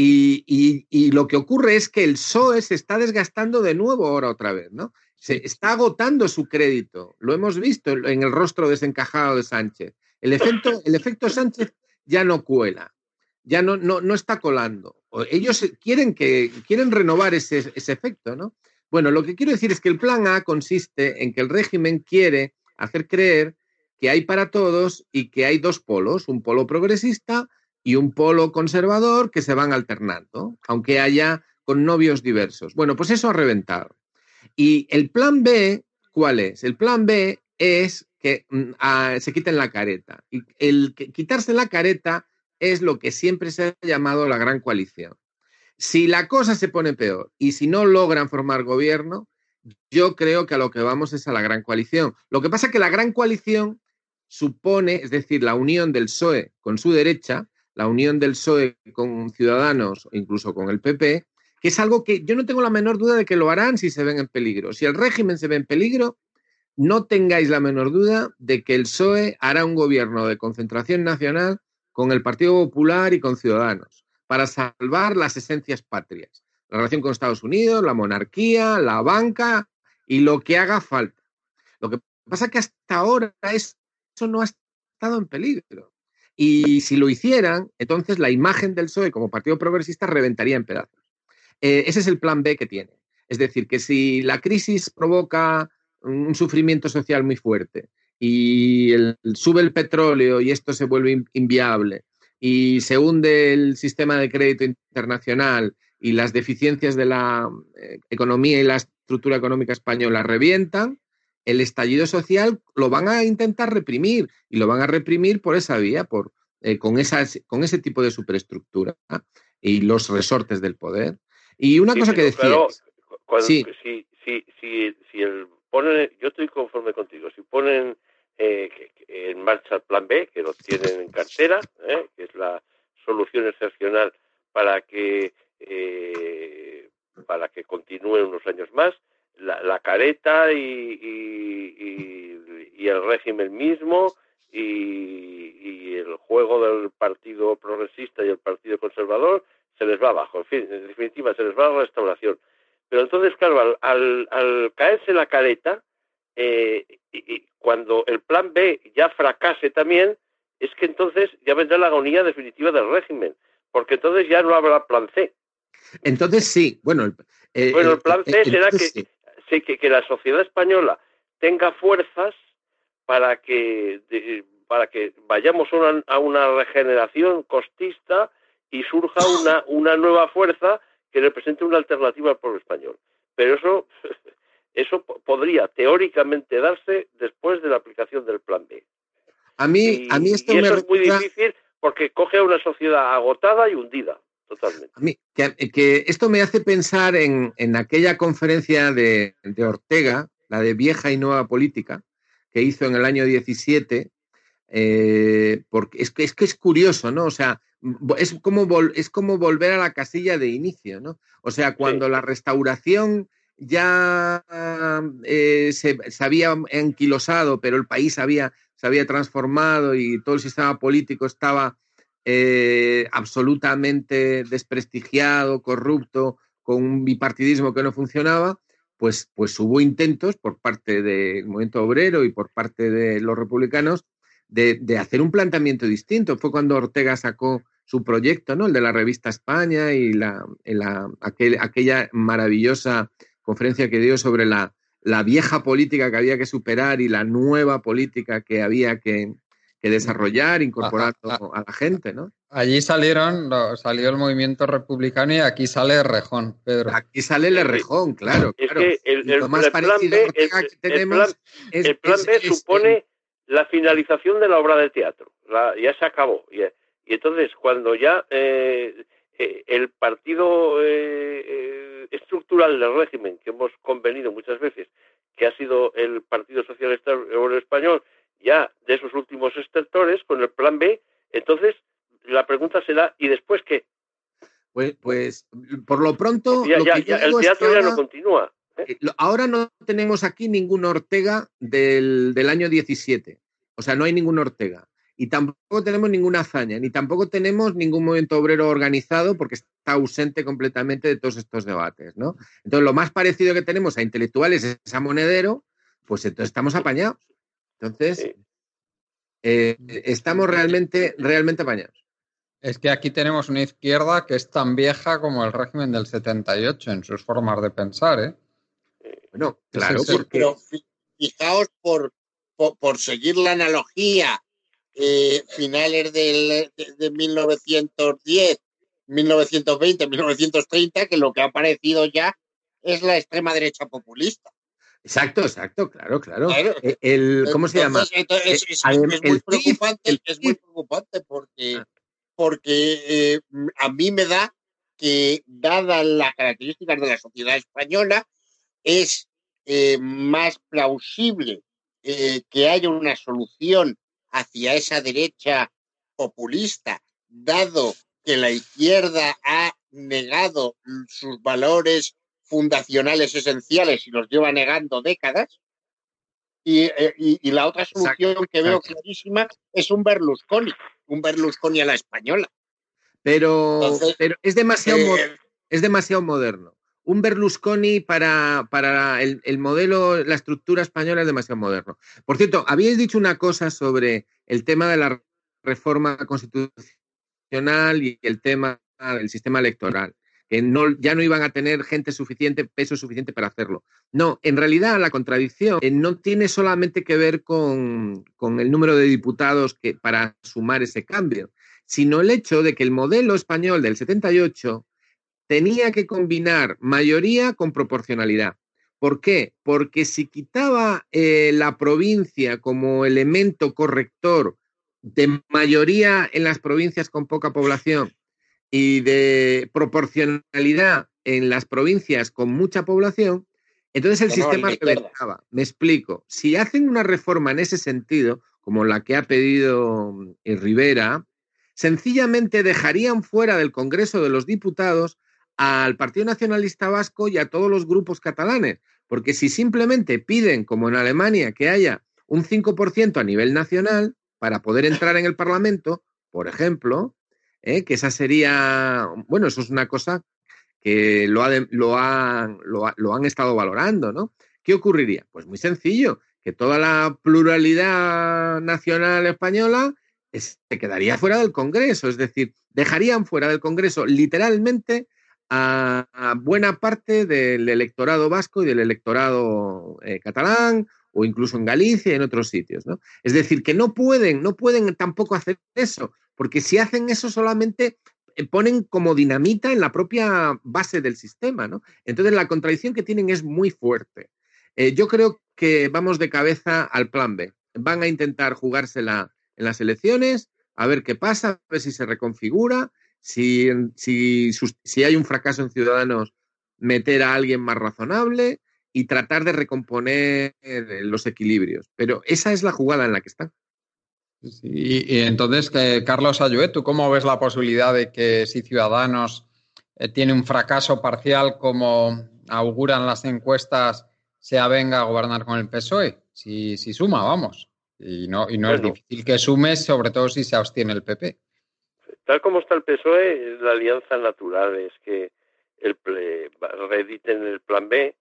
Y, lo que ocurre es que el PSOE se está desgastando de nuevo ahora otra vez, ¿no? Se está agotando su crédito. Lo hemos visto en el rostro desencajado de Sánchez. El efecto, el efecto Sánchez ya no cuela, ya no, no, no está colando. Ellos quieren, que, quieren renovar ese, ese efecto, ¿no? Bueno, lo que quiero decir es que el plan A consiste en que el régimen quiere hacer creer que hay para todos y que hay dos polos, un polo progresista y un polo conservador que se van alternando, aunque haya con novios diversos. Bueno, pues eso ha reventado. Y el plan B, ¿cuál es? El plan B es que mm, ah, se quiten la careta. Y el quitarse la careta es lo que siempre se ha llamado la gran coalición. Si la cosa se pone peor y si no logran formar gobierno, yo creo que a lo que vamos es a la gran coalición. Lo que pasa es que la gran coalición supone, es decir, la unión del PSOE con su derecha, la unión del PSOE con Ciudadanos, incluso con el PP, que es algo que yo no tengo la menor duda de que lo harán si se ven en peligro. Si el régimen se ve en peligro, no tengáis la menor duda de que el PSOE hará un gobierno de concentración nacional con el Partido Popular y con Ciudadanos para salvar las esencias patrias. La relación con Estados Unidos, la monarquía, la banca y lo que haga falta. Lo que pasa es que hasta ahora eso no ha estado en peligro. Y si lo hicieran, entonces la imagen del PSOE como partido progresista reventaría en pedazos. Eh, ese es el plan B que tiene. Es decir, que si la crisis provoca un sufrimiento social muy fuerte y sube el petróleo y esto se vuelve inviable y se hunde el sistema de crédito internacional y las deficiencias de la eh, economía y la estructura económica española revientan, el estallido social lo van a intentar reprimir y lo van a reprimir por esa vía, por, eh, con, con ese tipo de superestructura y los resortes del poder. Y una cosa que decía... sí. Si, si, si, si el ponen, yo estoy conforme contigo, si ponen eh, en marcha el plan B, que lo tienen en cartera, ¿eh? que es la solución excepcional para que eh, para que continúe unos años más, la, careta y, y, el régimen mismo y, el juego del partido progresista y el partido conservador se les va abajo. En fin, en definitiva, se les va a la restauración. Pero entonces, claro, al, al caerse la careta, eh, y, cuando el plan B ya fracase también, es que entonces ya vendrá la agonía definitiva del régimen, porque entonces ya no habrá plan C. Entonces sí, bueno. El, eh, bueno, el plan C será que, que, que, la sociedad española tenga fuerzas para que, para que vayamos a una, a una regeneración costista y surja una, una nueva fuerza que represente una alternativa al pueblo español. Pero eso Eso podría teóricamente darse después de la aplicación del plan B. A mí, a mí esto y eso es muy difícil porque coge a una sociedad agotada y hundida. Totalmente. A mí, que, esto me hace pensar en, aquella conferencia de, Ortega, la de vieja y nueva política, que hizo en el año 17, eh, porque es que, es que es curioso, ¿no? O sea, es como, es como volver a la casilla de inicio, ¿no? O sea, cuando la restauración ya eh, se, había enquilosado, pero el país había, se había transformado y todo el sistema político estaba eh, absolutamente desprestigiado, corrupto, con un bipartidismo que no funcionaba, pues, pues hubo intentos por parte del movimiento obrero y por parte de los republicanos de, hacer un planteamiento distinto. Fue cuando Ortega sacó su proyecto, ¿no? El de la revista España y la, aquella maravillosa conferencia que dio sobre la, vieja política que había que superar y la nueva política que había que, desarrollar, incorporando a la gente, ¿no? Allí salieron, salió el movimiento republicano y aquí sale Rejón, Pedro. Aquí sale el Rejón, claro. Es que el, plan B, que tenemos el plan, B supone la finalización de la obra de teatro. ya se acabó. Y, entonces, cuando ya eh, eh, el partido eh, estructural del régimen, que hemos convenido muchas veces, que ha sido el Partido Socialista Español, ya de esos últimos extractores, con el plan B, entonces la pregunta será, ¿y después qué? Pues, pues por lo pronto... el teatro ya no continúa. ¿eh? Eh, ahora no tenemos aquí ningún Ortega del, del, año 17. O sea, no hay ningún Ortega. Y tampoco tenemos ninguna hazaña, ni tampoco tenemos ningún movimiento obrero organizado porque está ausente completamente de todos estos debates, ¿no? Entonces, lo más parecido que tenemos a intelectuales es a monedero, pues entonces estamos apañados. Entonces, eh, estamos realmente, realmente apañados. Es que aquí tenemos una izquierda que es tan vieja como el régimen del 78 en sus formas de pensar, ¿eh? Bueno, claro, Pero fijaos por, por, seguir la analogía, eh, finales del, de, 1910, 1920, 1930, que lo que ha aparecido ya es la extrema derecha populista. Exacto, exacto, claro, claro. Eh, el, ¿Cómo se llama? es, muy preocupante, es muy preocupante porque ah porque eh, a mí me da que, dadas las características de la sociedad española, es eh, más plausible eh, que haya una solución hacia esa derecha populista, dado que la izquierda ha negado sus valores fundacionales esenciales y los lleva negando décadas. Y, la otra solución que veo clarísima es un Berlusconi un Berlusconi a la española. Pero, pero es, demasiado, eh, es demasiado moderno. Un Berlusconi para, para el, el, modelo, la estructura española es demasiado moderno. Por cierto, habíais dicho una cosa sobre el tema de la reforma constitucional y el tema del sistema electoral que no, ya no iban a tener gente suficiente, peso suficiente para hacerlo. No, en realidad la contradicción eh, no tiene solamente que ver con, el número de diputados que, para sumar ese cambio, sino el hecho de que el modelo español del 78 tenía que combinar mayoría con proporcionalidad. ¿Por qué? Porque si quitaba eh, la provincia como elemento corrector de mayoría en las provincias con poca población y de proporcionalidad en las provincias con mucha población, entonces el sistema reventaba. Me explico. Si hacen una reforma en ese sentido, como la que ha pedido eh, Rivera, sencillamente dejarían fuera del Congreso de los Diputados al Partido Nacionalista Vasco y a todos los grupos catalanes. Porque si simplemente piden, como en Alemania, que haya un 5% a nivel nacional para poder entrar en el Parlamento, por ejemplo, ¿eh? que esa sería, bueno, eso es una cosa que lo, lo, han, lo, han estado valorando, ¿no? ¿Qué ocurriría? Pues muy sencillo, que toda la pluralidad nacional española se quedaría fuera del Congreso, es decir, dejarían fuera del Congreso literalmente a, buena parte del electorado vasco y del electorado eh, catalán o incluso en Galicia y en otros sitios, ¿no? Es decir, que no pueden, no pueden tampoco hacer eso, porque si hacen eso solamente eh, ponen como dinamita en la propia base del sistema, ¿no? Entonces la contradicción que tienen es muy fuerte. Eh, yo creo que vamos de cabeza al plan B. Van a intentar jugársela en las elecciones, a ver qué pasa, a ver si se reconfigura, si, si, si hay un fracaso en Ciudadanos, meter a alguien más razonable y tratar de recomponer eh, los equilibrios. Pero esa es la jugada en la que están. Y, entonces, Carlos Ayué, ¿tú cómo ves la posibilidad de que si Ciudadanos eh, tiene un fracaso parcial como auguran las encuestas, se avenga a gobernar con el PSOE? Si, si suma, vamos. Y no, y no es difícil que sume, sobre todo si se abstiene el PP. Tal como está el PSOE, la alianza natural es que el reediten el plan B,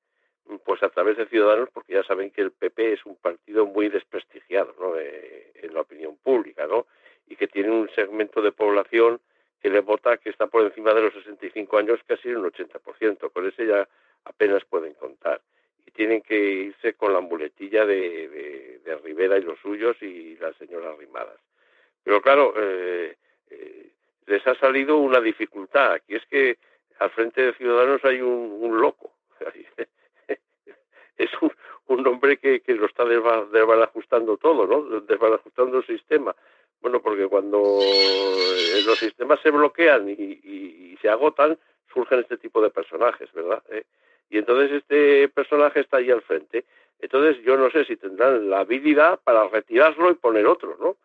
pues a través de Ciudadanos, porque ya saben que el PP es un partido muy desprestigiado ¿no? Eh, en la opinión pública, ¿no? Y que tiene un segmento de población que le vota que está por encima de los 65 años casi un 80%. Con ese ya apenas pueden contar. Y tienen que irse con la muletilla de, de, Rivera y los suyos y la señora Rimadas. Pero claro, eh, eh, les ha salido una dificultad, Aquí es que al frente de Ciudadanos hay un, loco. es un, hombre que, que lo está desbarajustando todo, ¿no? Desbarajustando el sistema. Bueno, porque cuando eh, los sistemas se bloquean y, se agotan, surgen este tipo de personajes, ¿verdad? Eh, y entonces este personaje está ahí al frente. Entonces yo no sé si tendrán la habilidad para retirarlo y poner otro, ¿no?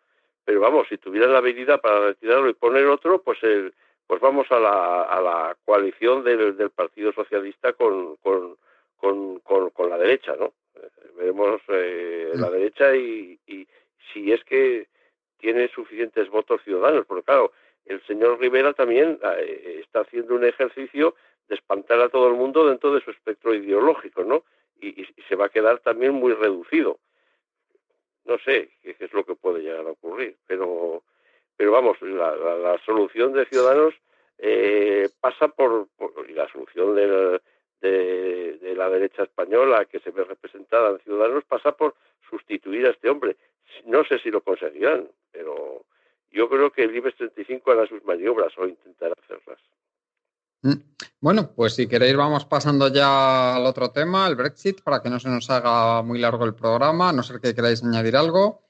Pero vamos, si tuvieran la habilidad para retirarlo y poner otro, pues el, pues vamos a la, a la coalición del, del Partido Socialista con, con, con, con, la derecha, ¿no? Eh, veremos la mm. derecha y, y si es que tiene suficientes votos ciudadanos, porque claro, el señor Rivera también eh, está haciendo un ejercicio de espantar a todo el mundo dentro de su espectro ideológico, ¿no? Y, se va a quedar también muy reducido. No sé qué, es lo que puede llegar a ocurrir, pero, pero vamos, la, solución de Ciudadanos eh, pasa por, y la solución de, la derecha española que se ve representada en Ciudadanos pasa por sustituir a este hombre. No sé si lo conseguirán, pero yo creo que el IBEX 35 hará sus maniobras o intentará hacerlas. Mm. Bueno, pues si queréis vamos pasando ya al otro tema, el Brexit, para que no se nos haga muy largo el programa, a no ser que queráis añadir algo.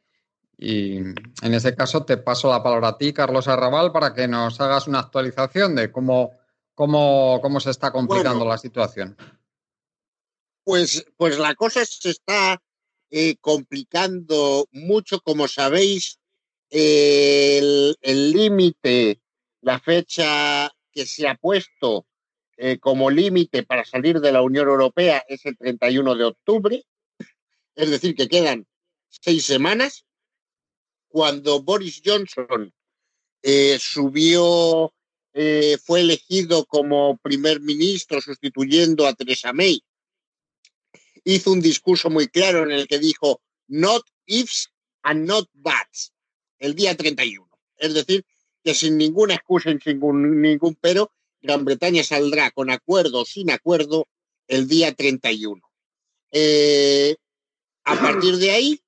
Y en ese caso te paso la palabra a ti, Carlos Arrabal, para que nos hagas una actualización de cómo, cómo, cómo se está complicando la situación. Pues, pues la cosa se está eh, complicando mucho, como sabéis, el límite, la fecha que se ha puesto eh, como límite para salir de la Unión Europea es el 31 de octubre, es decir, que quedan seis semanas. Cuando Boris Johnson eh, subió, fue elegido como primer ministro sustituyendo a Theresa May hizo un discurso muy claro en el que dijo not ifs and not buts el día 31. Es decir, que sin ninguna excusa y sin ningún, pero, Gran Bretaña saldrá con acuerdo o sin acuerdo el día 31. Eh, a partir de ahí,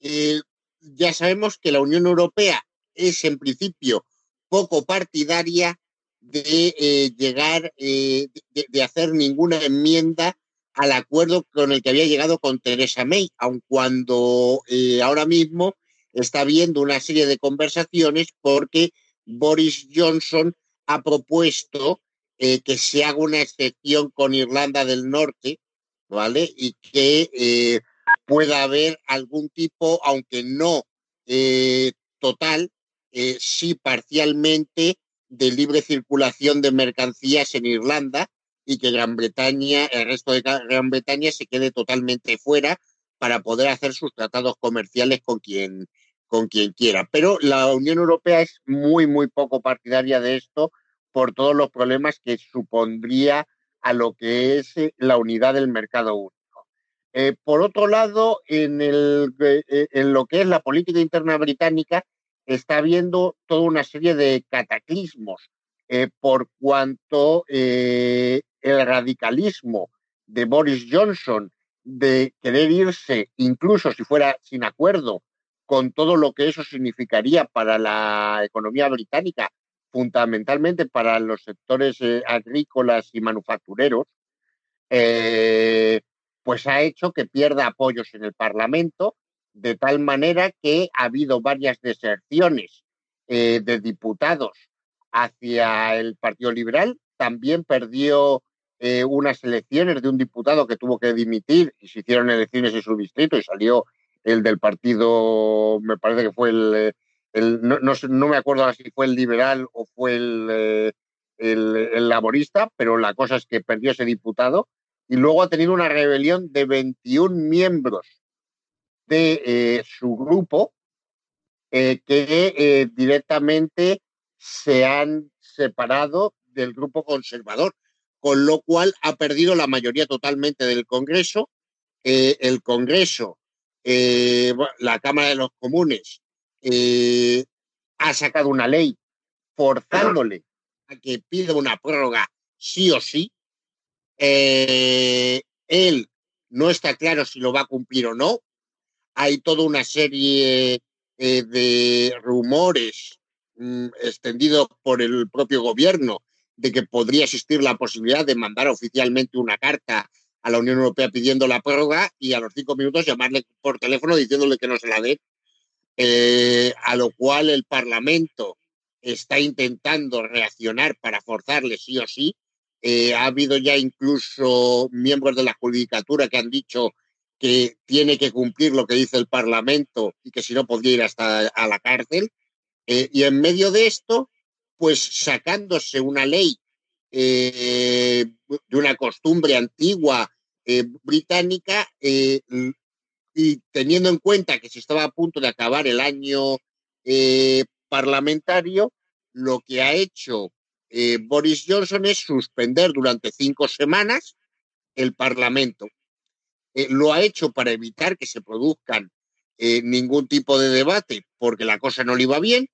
eh, ya sabemos que la Unión Europea es en principio poco partidaria de eh, llegar, de, hacer ninguna enmienda al acuerdo con el que había llegado con Teresa May, aun cuando eh, ahora mismo está habiendo una serie de conversaciones porque Boris Johnson ha propuesto eh, que se haga una excepción con Irlanda del Norte, ¿vale? Y que eh, pueda haber algún tipo, aunque no total, sí parcialmente, de libre circulación de mercancías en Irlanda, y que Gran Bretaña, el resto de Gran Bretaña se quede totalmente fuera para poder hacer sus tratados comerciales con quien, con quien quiera. Pero la Unión Europea es muy, muy poco partidaria de esto por todos los problemas que supondría a lo que es eh, la unidad del mercado único. Eh, por otro lado, en, el, eh, en lo que es la política interna británica, está habiendo toda una serie de cataclismos por cuanto el radicalismo de Boris Johnson de querer irse, incluso si fuera sin acuerdo, con todo lo que eso significaría para la economía británica, fundamentalmente para los sectores eh, agrícolas y manufactureros, eh, pues ha hecho que pierda apoyos en el Parlamento, de tal manera que ha habido varias deserciones eh, de diputados hacia el Partido Liberal. También perdió eh, unas elecciones de un diputado que tuvo que dimitir y se hicieron elecciones en su distrito y salió el del partido, me parece que fue el, el no, no, me acuerdo si fue el liberal o fue el, eh, el, laborista, pero la cosa es que perdió ese diputado y luego ha tenido una rebelión de 21 miembros de eh, su grupo que directamente se han separado del grupo conservador con lo cual ha perdido la mayoría totalmente del Congreso. Eh, el Congreso, eh, la Cámara de los Comunes, eh, ha sacado una ley forzándole a que pida una prórroga sí o sí. Eh, él no está claro si lo va a cumplir o no. Hay toda una serie eh, de rumores mm, extendidos por el propio gobierno de que podría existir la posibilidad de mandar oficialmente una carta a la Unión Europea pidiendo la prórroga y a los cinco minutos llamarle por teléfono diciéndole que no se la dé, eh, a lo cual el Parlamento está intentando reaccionar para forzarle sí o sí. Eh, ha habido ya incluso miembros de la judicatura que han dicho que tiene que cumplir lo que dice el Parlamento y que si no podría ir hasta a la cárcel. Eh, y en medio de esto, pues sacándose una ley eh, de una costumbre antigua eh, británica y teniendo en cuenta que se estaba a punto de acabar el año parlamentario, lo que ha hecho Boris Johnson es suspender durante cinco semanas el Parlamento. Lo ha hecho para evitar que se produzcan ningún tipo de debate porque la cosa no le iba bien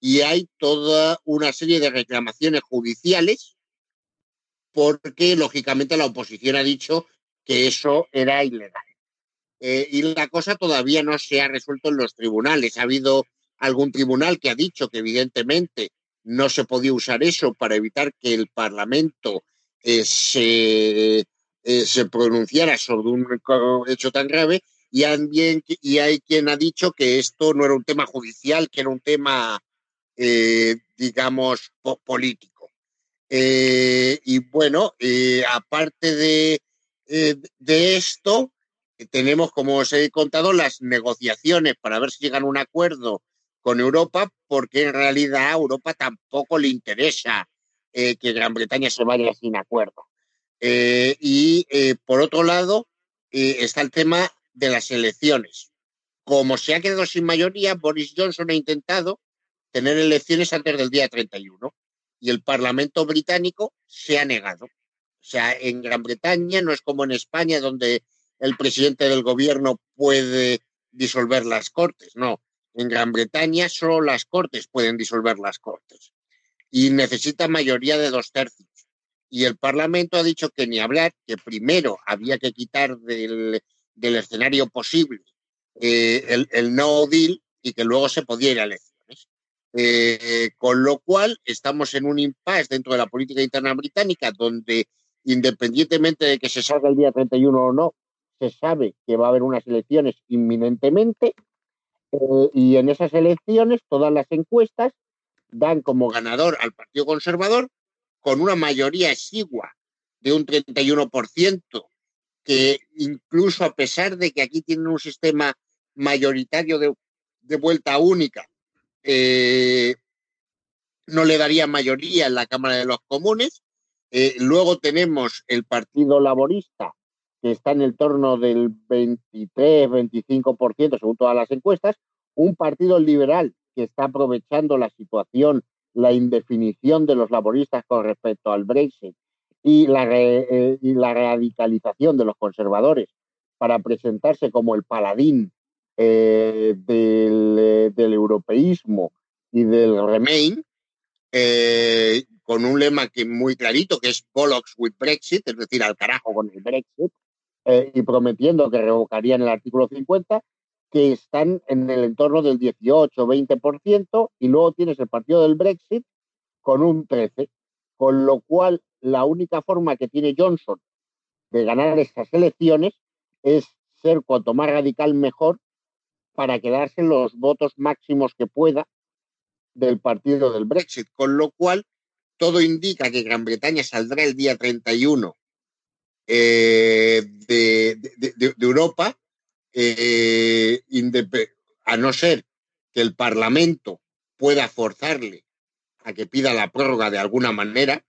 y hay toda una serie de reclamaciones judiciales porque lógicamente la oposición ha dicho que eso era ilegal. Eh, y la cosa todavía no se ha resuelto en los tribunales. Ha habido algún tribunal que ha dicho que evidentemente no se podía usar eso para evitar que el Parlamento eh, se, eh, se, pronunciara sobre un hecho tan grave y, también, y hay quien ha dicho que esto no era un tema judicial, que era un tema, digamos, político. Eh, y bueno, eh, aparte de, eh, de esto, tenemos, como os he contado, las negociaciones para ver si llegan a un acuerdo con Europa, porque en realidad a Europa tampoco le interesa que Gran Bretaña se vaya sin acuerdo. Y por otro lado, está el tema de las elecciones. Como se ha quedado sin mayoría, Boris Johnson ha intentado tener elecciones antes del día 31 y el Parlamento británico se ha negado. O sea, en Gran Bretaña no es como en España, donde el presidente del gobierno puede disolver las cortes. No, en Gran Bretaña solo las cortes pueden disolver las cortes y necesita mayoría de dos tercios. Y el Parlamento ha dicho que ni hablar, que primero había que quitar del, escenario posible eh, el, el no deal y que luego se podía ir a elecciones. Eh, con lo cual, estamos en un impasse dentro de la política interna británica, donde independientemente de que se salga el día 31 o no, se sabe que va a haber unas elecciones inminentemente eh, y en esas elecciones todas las encuestas dan como ganador al Partido Conservador con una mayoría exigua de un 31%, que incluso a pesar de que aquí tienen un sistema mayoritario de, vuelta única, eh, no le daría mayoría en la Cámara de los Comunes. Eh, luego tenemos el Partido Laborista, que está en el torno del 23-25%, según todas las encuestas. Un Partido Liberal que está aprovechando la situación, la indefinición de los laboristas con respecto al Brexit y la, eh, y la radicalización de los conservadores para presentarse como el paladín eh, del, del, europeísmo y del Remain, eh, con un lema que muy clarito, que es Bollocks with Brexit, es decir, al carajo con el Brexit, eh, y prometiendo que revocarían el artículo 50, que están en el entorno del 18-20%, y luego tienes el partido del Brexit con un 13%, con lo cual la única forma que tiene Johnson de ganar estas elecciones es ser cuanto más radical mejor para quedarse los votos máximos que pueda del partido del Brexit, con lo cual todo indica que Gran Bretaña saldrá el día 31 eh, de, de, de, Europa, eh, a no ser que el Parlamento pueda forzarle a que pida la prórroga de alguna manera,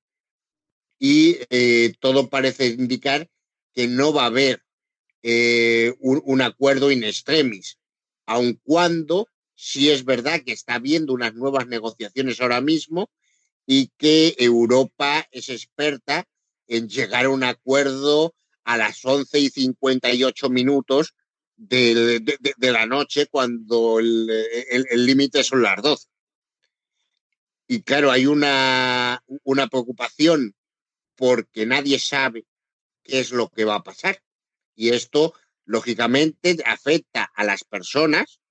y eh, todo parece indicar que no va a haber eh, un, un, acuerdo in extremis aun cuando sí es verdad que está habiendo unas nuevas negociaciones ahora mismo y que Europa es experta en llegar a un acuerdo a las 11 y 58 minutos de, de, la noche cuando el límite son las 12. y claro, hay una, una preocupación porque nadie sabe qué es lo que va a pasar. Y esto, lógicamente, afecta a las personas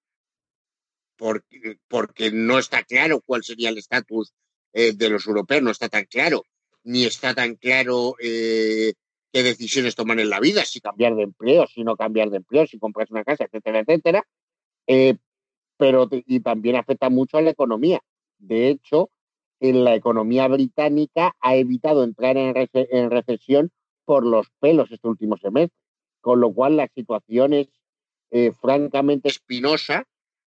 porque, porque no está claro cuál sería el estatus eh, de los europeos, no está tan claro, ni está tan claro eh, qué decisiones toman en la vida, si cambiar de empleo, si no cambiar de empleo, si compras una casa, etcétera, etcétera. Eh, pero y también afecta mucho a la economía. De hecho, en la economía británica ha evitado entrar en, en recesión por los pelos este último semestre, con lo cual la situación es eh, francamente espinosa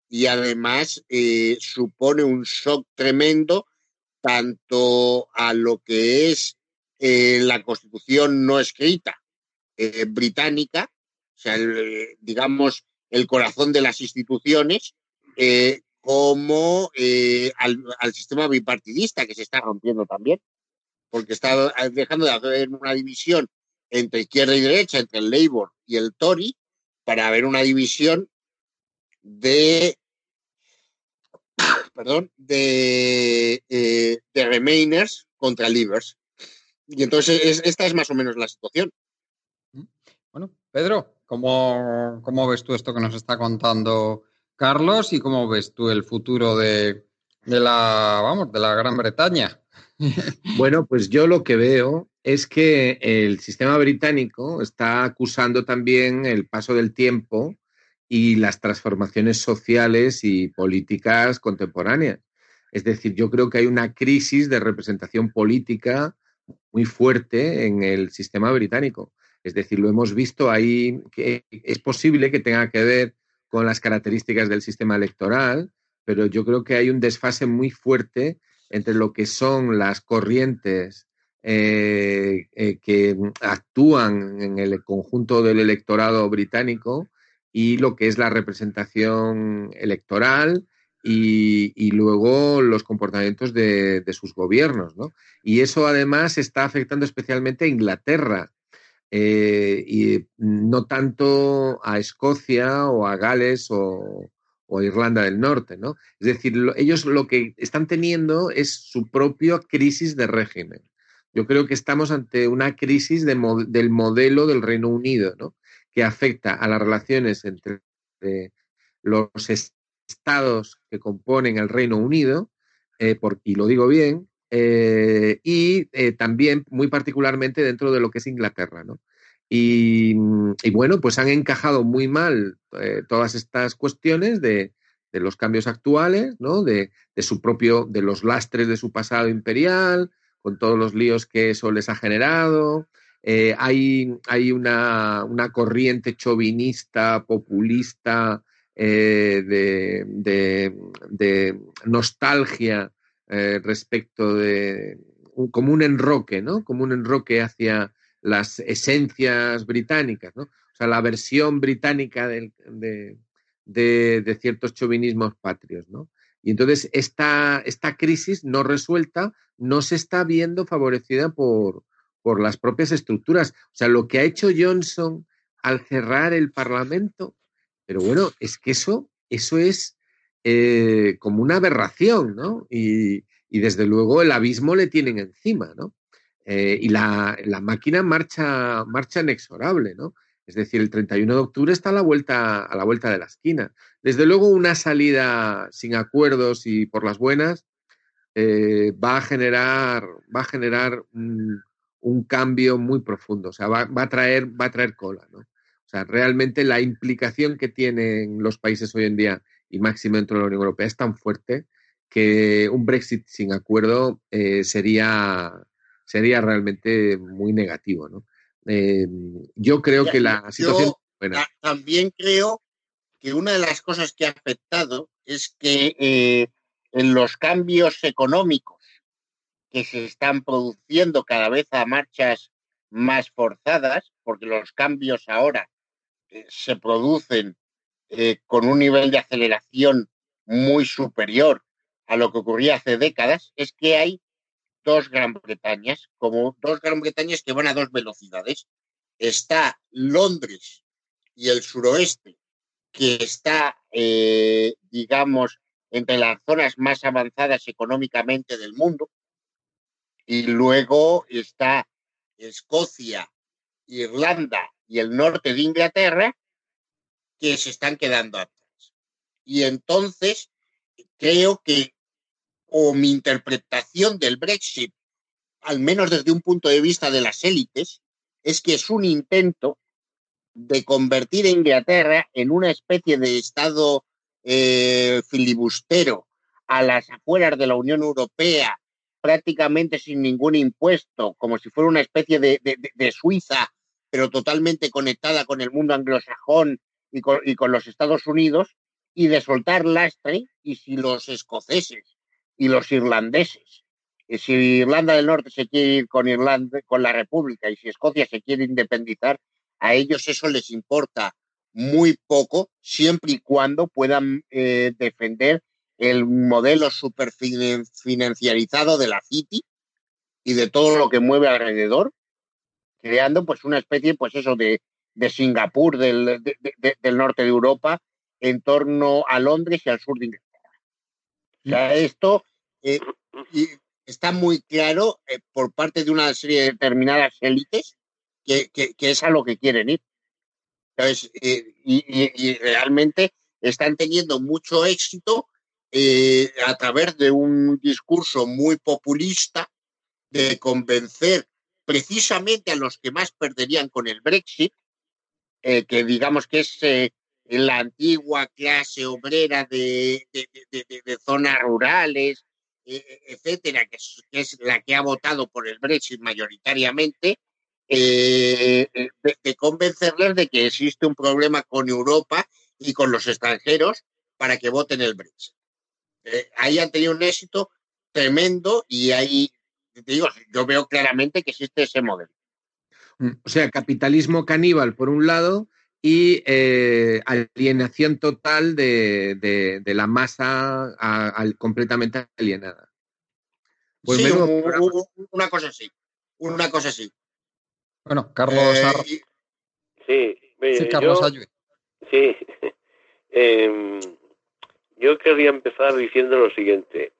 y además eh, supone un shock tremendo tanto a lo que es eh, la constitución no escrita británica, o sea, digamos, el corazón de las instituciones, como al, sistema bipartidista que se está rompiendo también porque está dejando de hacer una división entre izquierda y derecha, entre el Labour y el Tory, para haber una división de perdón, de, eh, de Remainers contra Leavers. Y entonces esta es más o menos la situación. Bueno, Pedro, ¿cómo, ¿cómo, ves tú esto que nos está contando Carlos y cómo ves tú el futuro de, de la, vamos, de la Gran Bretaña? Bueno, pues yo lo que veo es que el sistema británico está acusando también el paso del tiempo y las transformaciones sociales y políticas contemporáneas. Es decir, yo creo que hay una crisis de representación política muy fuerte en el sistema británico. Es decir, lo hemos visto ahí, que es posible que tenga que ver con las características del sistema electoral, pero yo creo que hay un desfase muy fuerte entre lo que son las corrientes eh, eh, que actúan en el conjunto del electorado británico y lo que es la representación electoral y, luego los comportamientos de, sus gobiernos. Y eso además está afectando especialmente a Inglaterra. Eh, y no tanto a Escocia o a Gales o, o Irlanda del Norte, ¿no? Es decir, ellos lo que están teniendo es su propia crisis de régimen. Yo creo que estamos ante una crisis del modelo del Reino Unido, ¿no? Que afecta a las relaciones entre los estados que componen el Reino Unido, eh, y lo digo bien, eh, y eh, también muy particularmente dentro de lo que es Inglaterra, ¿no? Y, bueno, pues han encajado muy mal todas estas cuestiones de, los cambios actuales, ¿no? De, su propio, de los lastres de su pasado imperial, con todos los líos que eso les ha generado. Hay, hay una, corriente chauvinista, populista, eh, de, nostalgia respecto de, como un enroque, ¿no? Como un enroque hacia las esencias británicas, ¿no? O sea, la versión británica de, de, ciertos chauvinismos patrios, ¿no? Y entonces esta, esta crisis no resuelta no se está viendo favorecida por, por las propias estructuras. O sea, lo que ha hecho Johnson al cerrar el Parlamento, pero bueno, es que eso, eso es eh, como una aberración, ¿no? Y, desde luego el abismo le tienen encima, ¿no? Eh, y la, máquina marcha, marcha inexorable, ¿no? Es decir, el 31 de octubre está a la vuelta, a la vuelta de la esquina. Desde luego, una salida sin acuerdos y por las buenas eh, va a generar, va a generar un, cambio muy profundo. O sea, va, a traer, va a traer cola, ¿no? O sea, realmente la implicación que tienen los países hoy en día, y máximo dentro de la Unión Europea, es tan fuerte que un Brexit sin acuerdo eh, sería sería realmente muy negativo. ¿no? Eh, yo creo que la situación... También creo que una de las cosas que ha afectado es que eh, en los cambios económicos que se están produciendo cada vez a marchas más forzadas, porque los cambios ahora se producen con un nivel de aceleración muy superior a lo que ocurría hace décadas, es que hay dos Gran Bretañas, como dos Gran Bretañas que van a dos velocidades. Está Londres y el suroeste, que está, eh, digamos, entre las zonas más avanzadas económicamente del mundo. Y luego está Escocia, Irlanda y el norte de Inglaterra, que se están quedando atrás. Y entonces creo que, o mi interpretación del Brexit, al menos desde un punto de vista de las élites, es que es un intento de convertir a Inglaterra en una especie de Estado eh, filibustero a las afueras de la Unión Europea, prácticamente sin ningún impuesto, como si fuera una especie de, Suiza, pero totalmente conectada con el mundo anglosajón y con, los Estados Unidos, y de soltar lastre, y si los escoceses y los irlandeses, y si Irlanda del Norte se quiere ir con Irlanda, con la República, y si Escocia se quiere independizar, a ellos eso les importa muy poco, siempre y cuando puedan eh, defender el modelo superfinanciarizado de la City y de todo lo que mueve alrededor, creando pues una especie, pues eso, de, Singapur, del, norte de Europa, en torno a Londres y al sur de Inglaterra. O sea, esto eh, está muy claro eh, por parte de una serie de determinadas élites que, es a lo que quieren ir. Eh, y, realmente están teniendo mucho éxito a través de un discurso muy populista de convencer precisamente a los que más perderían con el Brexit, eh, que digamos que es la antigua clase obrera de, zonas rurales, etcétera, que es, la que ha votado por el Brexit mayoritariamente, eh, eh, de, convencerles de que existe un problema con Europa y con los extranjeros para que voten el Brexit. Eh, ahí han tenido un éxito tremendo y te digo, yo veo claramente que existe ese modelo. Mm, o sea, capitalismo caníbal por un lado y alienación total de, la masa completamente alienada. Pues una cosa así, una cosa así. Bueno, Carlos eh, Sí, sí, Carlos yo, Sí. Em, yo querría empezar diciendo lo siguiente.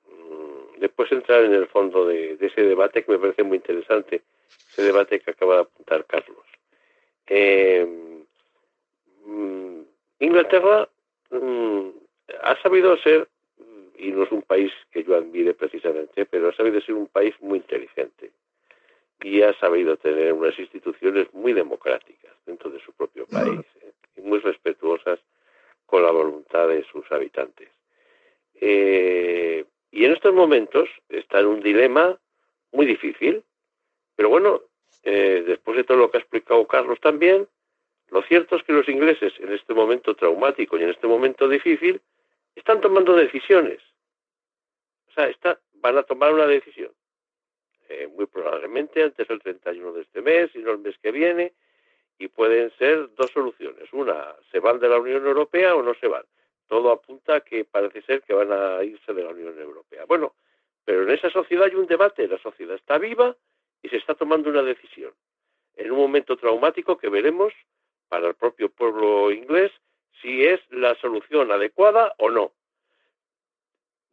Después entrar en el fondo de, ese debate que me parece muy interesante, ese debate que acaba de apuntar Carlos. Em, mm, Inglaterra mm, ha sabido ser, y no es un país que yo admire precisamente, pero ha sabido ser un país muy inteligente y ha sabido tener unas instituciones muy democráticas dentro de su propio país ¿eh? y muy respetuosas con la voluntad de sus habitantes. Eh, y en estos momentos está en un dilema muy difícil, pero bueno, eh, después de todo lo que ha explicado Carlos también, lo cierto es que los ingleses en este momento traumático y en este momento difícil están tomando decisiones. O sea, está, van a tomar una decisión. Eh, muy probablemente antes del 31 de este mes y no el mes que viene, y pueden ser dos soluciones. Una, se van de la Unión Europea o no se van. Todo apunta a que parece ser que van a irse de la Unión Europea. Bueno, pero en esa sociedad hay un debate, la sociedad está viva y se está tomando una decisión. En un momento traumático que veremos para el propio pueblo inglés si es la solución adecuada o no.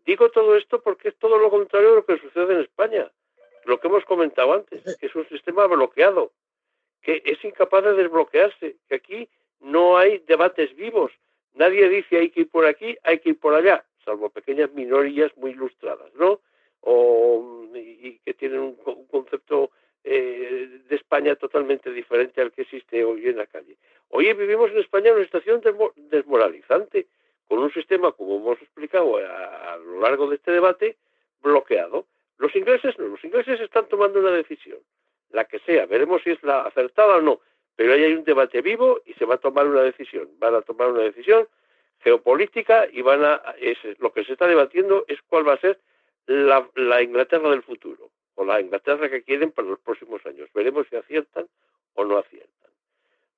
Digo todo esto porque es todo lo contrario de lo que sucede en España lo que hemos comentado antes, que es un sistema bloqueado, que es incapaz de desbloquearse, que aquí no hay debates vivos. Nadie dice hay que ir por aquí, hay que ir por allá, salvo pequeñas minorías muy ilustradas, ¿no? O, y, que tienen un, concepto eh, de España totalmente diferente al que existe hoy en la calle. Hoy vivimos en España una situación desmoralizante, con un sistema, como hemos explicado a lo largo de este debate, bloqueado. Los ingleses no, los ingleses están tomando una decisión, la que sea, veremos si es la acertada o no, pero ahí hay un debate vivo y se va a tomar una decisión, van a tomar una decisión geopolítica y van a, es, lo que se está debatiendo es cuál va a ser la, la Inglaterra del futuro, o la Inglaterra que quieren para los próximos años. Veremos si aciertan o no aciertan.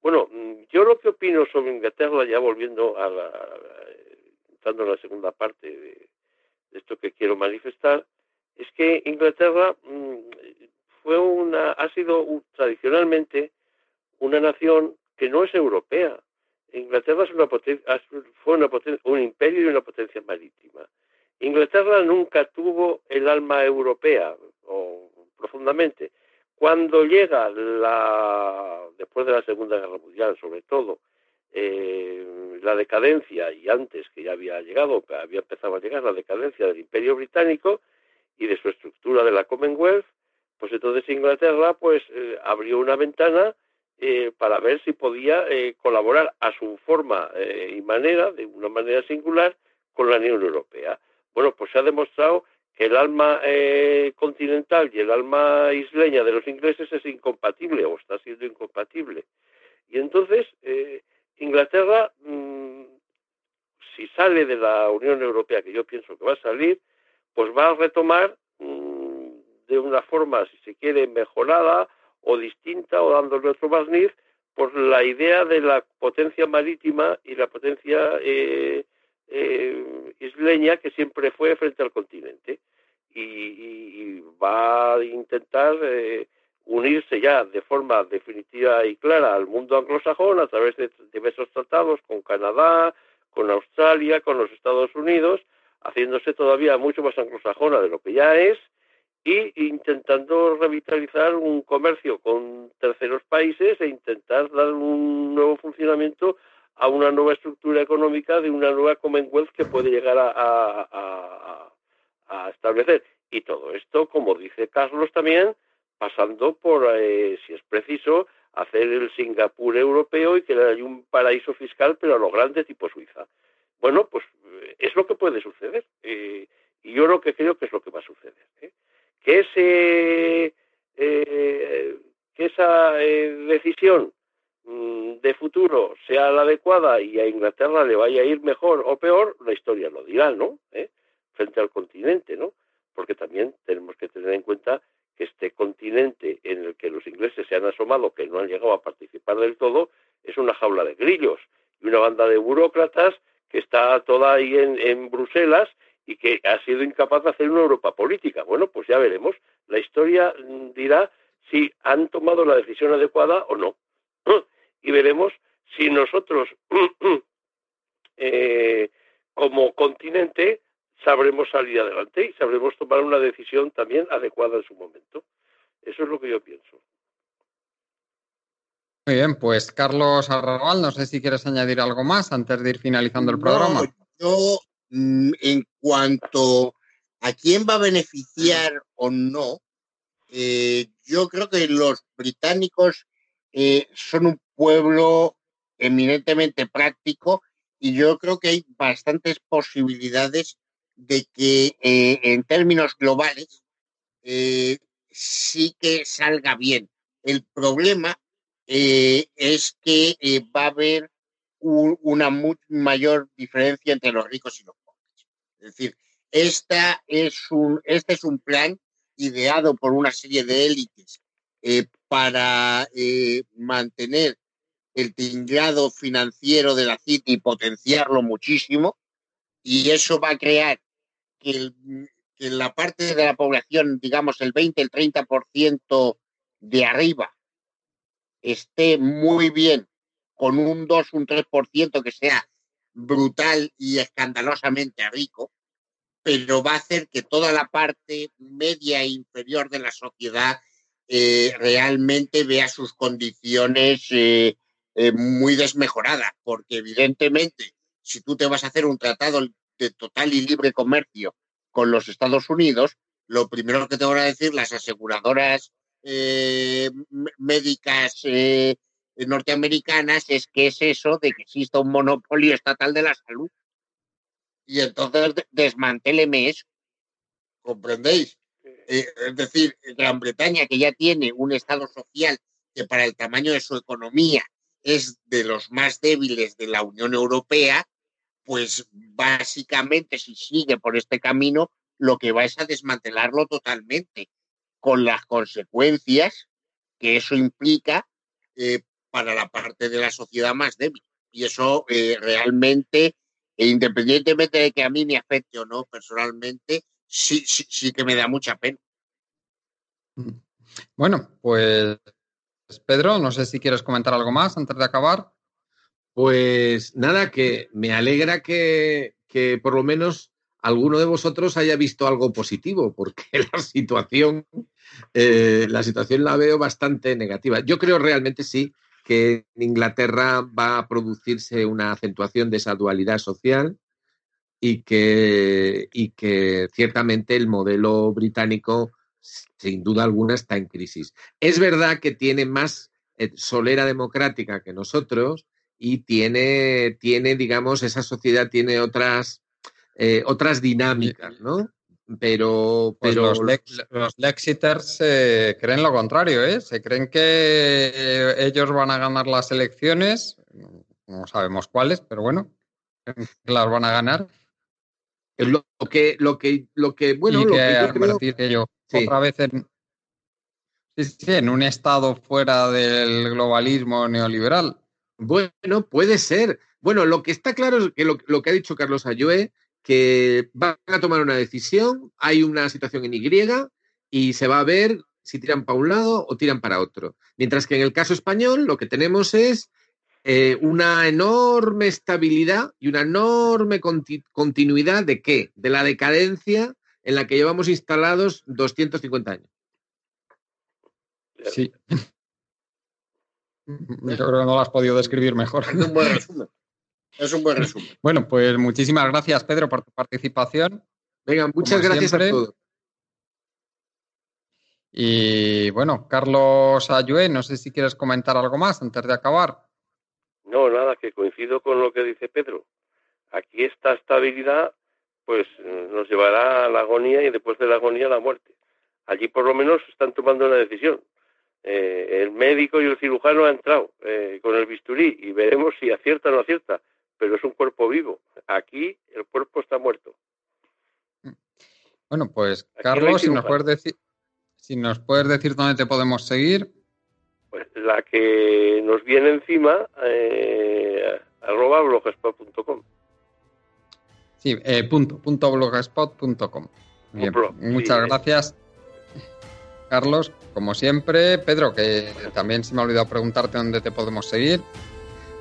Bueno, mm, yo lo que opino sobre Inglaterra, ya volviendo a la, entrando en la segunda parte de esto que quiero manifestar, es que Inglaterra mm, fue una, ha sido tradicionalmente una nación que no es europea. Inglaterra es una fue un imperio y una potencia marítima. Inglaterra nunca tuvo el alma europea, profundamente. Cuando llega la, después de la Segunda Guerra Mundial, sobre todo, eh, la decadencia, y antes que ya había llegado, había empezado a llegar la decadencia del Imperio Británico y de su estructura de la Commonwealth, pues entonces Inglaterra pues eh, abrió una ventana eh, para ver si podía eh, colaborar a su forma y manera, de una manera singular, con la Unión Europea. Bueno, pues se ha demostrado que el alma continental y el alma isleña de los ingleses es incompatible o está siendo incompatible. Y entonces Inglaterra, mm, si sale de la Unión Europea, que yo pienso que va a salir, pues va a retomar mm, de una forma, si se quiere, mejorada o distinta o dándole otro barniz, por la idea de la potencia marítima y la potencia eh, eh, isleña que siempre fue frente al continente. Y, va a intentar eh, unirse ya de forma definitiva y clara al mundo anglosajón a través de diversos tratados con Canadá, con Australia, con los Estados Unidos, haciéndose todavía mucho más anglosajona de lo que ya es y intentando revitalizar un comercio con terceros países e intentar dar un nuevo funcionamiento a una nueva estructura económica de una nueva Commonwealth que puede llegar a, a establecer. Y todo esto, como dice Carlos también, pasando por, eh, si es preciso, hacer el Singapur europeo y que haya un paraíso fiscal, pero a lo grande tipo Suiza. Bueno, pues eh, es lo que puede suceder. Eh, y yo lo que creo que es lo que va a suceder. Que, ese, que esa decisión mm, de futuro sea la adecuada y a Inglaterra le vaya a ir mejor o peor, la historia lo dirá, ¿no? Frente al continente, ¿no? Porque también tenemos que tener en cuenta este continente en el que los ingleses se han asomado, que no han llegado a participar del todo, es una jaula de grillos y una banda de burócratas que está toda ahí en, Bruselas y que ha sido incapaz de hacer una Europa política. Bueno, pues ya veremos. La historia dirá si han tomado la decisión adecuada o no. Y veremos si nosotros, eh, como continente, sabremos salir adelante y sabremos tomar una decisión también adecuada en su momento. Eso es lo que yo pienso. Muy bien, pues Carlos Arrabal, no sé si quieres añadir algo más antes de ir finalizando el programa. yo, mm, en cuanto a quién va a beneficiar o no, eh, yo creo que los británicos eh, son un pueblo eminentemente práctico y yo creo que hay bastantes posibilidades de que eh, en términos globales sí que salga bien. El problema es que va a haber una mayor diferencia entre los ricos y los. Es decir, esta es un, este es un plan ideado por una serie de élites para mantener el tinglado financiero de la City y potenciarlo muchísimo, y eso va a crear que, la parte de la población, digamos el 20, el 30% de arriba, esté muy bien, con un 2, un 3% que sea brutal y escandalosamente rico, pero va a hacer que toda la parte media e inferior de la sociedad eh, realmente vea sus condiciones eh, eh, muy desmejoradas, porque evidentemente si tú te vas a hacer un tratado de total y libre comercio con los Estados Unidos, lo primero que te van a decir las aseguradoras médicas norteamericanas es que es eso de que exista un monopolio estatal de la salud. Y entonces desmantéleme eso. ¿Comprendéis? Eh, es decir, Gran Bretaña, que ya tiene un Estado social que para el tamaño de su economía es de los más débiles de la Unión Europea, pues básicamente si sigue por este camino, lo que va es a desmantelarlo totalmente, con las consecuencias que eso implica eh, para la parte de la sociedad más débil. Y eso eh, realmente, e independientemente de que a mí me afecte o no personalmente, sí, sí, sí que me da mucha pena. Mm. Bueno, pues Pedro, no sé si quieres comentar algo más antes de acabar. Pues nada, que me alegra que, por lo menos alguno de vosotros haya visto algo positivo, porque la situación, eh, la situación la veo bastante negativa. Yo creo realmente sí que en Inglaterra va a producirse una acentuación de esa dualidad social y que, y que ciertamente el modelo británico, sin duda alguna, está en crisis. Es verdad que tiene más eh, solera democrática que nosotros y tiene, tiene digamos, esa sociedad tiene otras, eh, otras dinámicas, ¿no? Pero, pues pero los, lex, los, Lexiters se creen lo contrario, ¿eh? Se creen que ellos van a ganar las elecciones, no sabemos cuáles, pero bueno, las van a ganar lo que, lo que, lo que, bueno, y lo que, que yo creo... sí. otra vez en, sí, sí, en un estado fuera del globalismo neoliberal. Bueno, puede ser. Bueno, lo que está claro es que lo, lo que ha dicho Carlos Ayue, que van a tomar una decisión, hay una situación en Y y se va a ver si tiran para un lado o tiran para otro. Mientras que en el caso español lo que tenemos es eh, una enorme estabilidad y una enorme conti continuidad de qué? De la decadencia en la que llevamos instalados 250 años. Sí. Yo creo que no lo has podido describir mejor. Es un buen resumen. Es un buen resumen. Bueno, pues muchísimas gracias, Pedro, por tu participación. Venga, muchas Como gracias siempre. a todos. Y bueno, Carlos Ayue, no sé si quieres comentar algo más antes de acabar. No, nada, que coincido con lo que dice Pedro. Aquí esta estabilidad pues nos llevará a la agonía y después de la agonía a la muerte. Allí por lo menos están tomando una decisión. Eh, el médico y el cirujano han entrado eh, con el bisturí y veremos si acierta o no acierta, pero es un cuerpo vivo. Aquí el cuerpo está muerto. Bueno, pues Aquí Carlos, si nos puedes decir, si nos puedes decir dónde te podemos seguir. Pues la que nos viene encima, eh, arroba blogspot.com. Sí, eh, punto, punto blogspot.com. Bien, blog, muchas sí. gracias, Carlos. Como siempre, Pedro, que también se me ha olvidado preguntarte dónde te podemos seguir.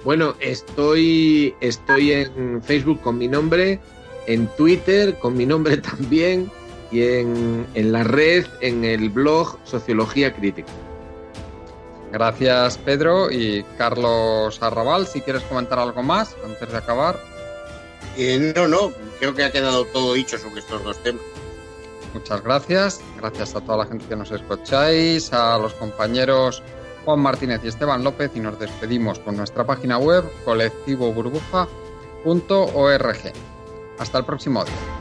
Bueno, estoy, estoy en Facebook con mi nombre, en Twitter con mi nombre también y en, en la red, en el blog Sociología Crítica. Gracias, Pedro. Y Carlos Arrabal, si quieres comentar algo más antes de acabar. Eh, no, no, creo que ha quedado todo dicho sobre estos dos temas. Muchas gracias. Gracias a toda la gente que nos escucháis, a los compañeros Juan Martínez y Esteban López y nos despedimos con nuestra página web colectivoburbuja.org. Hasta el próximo día.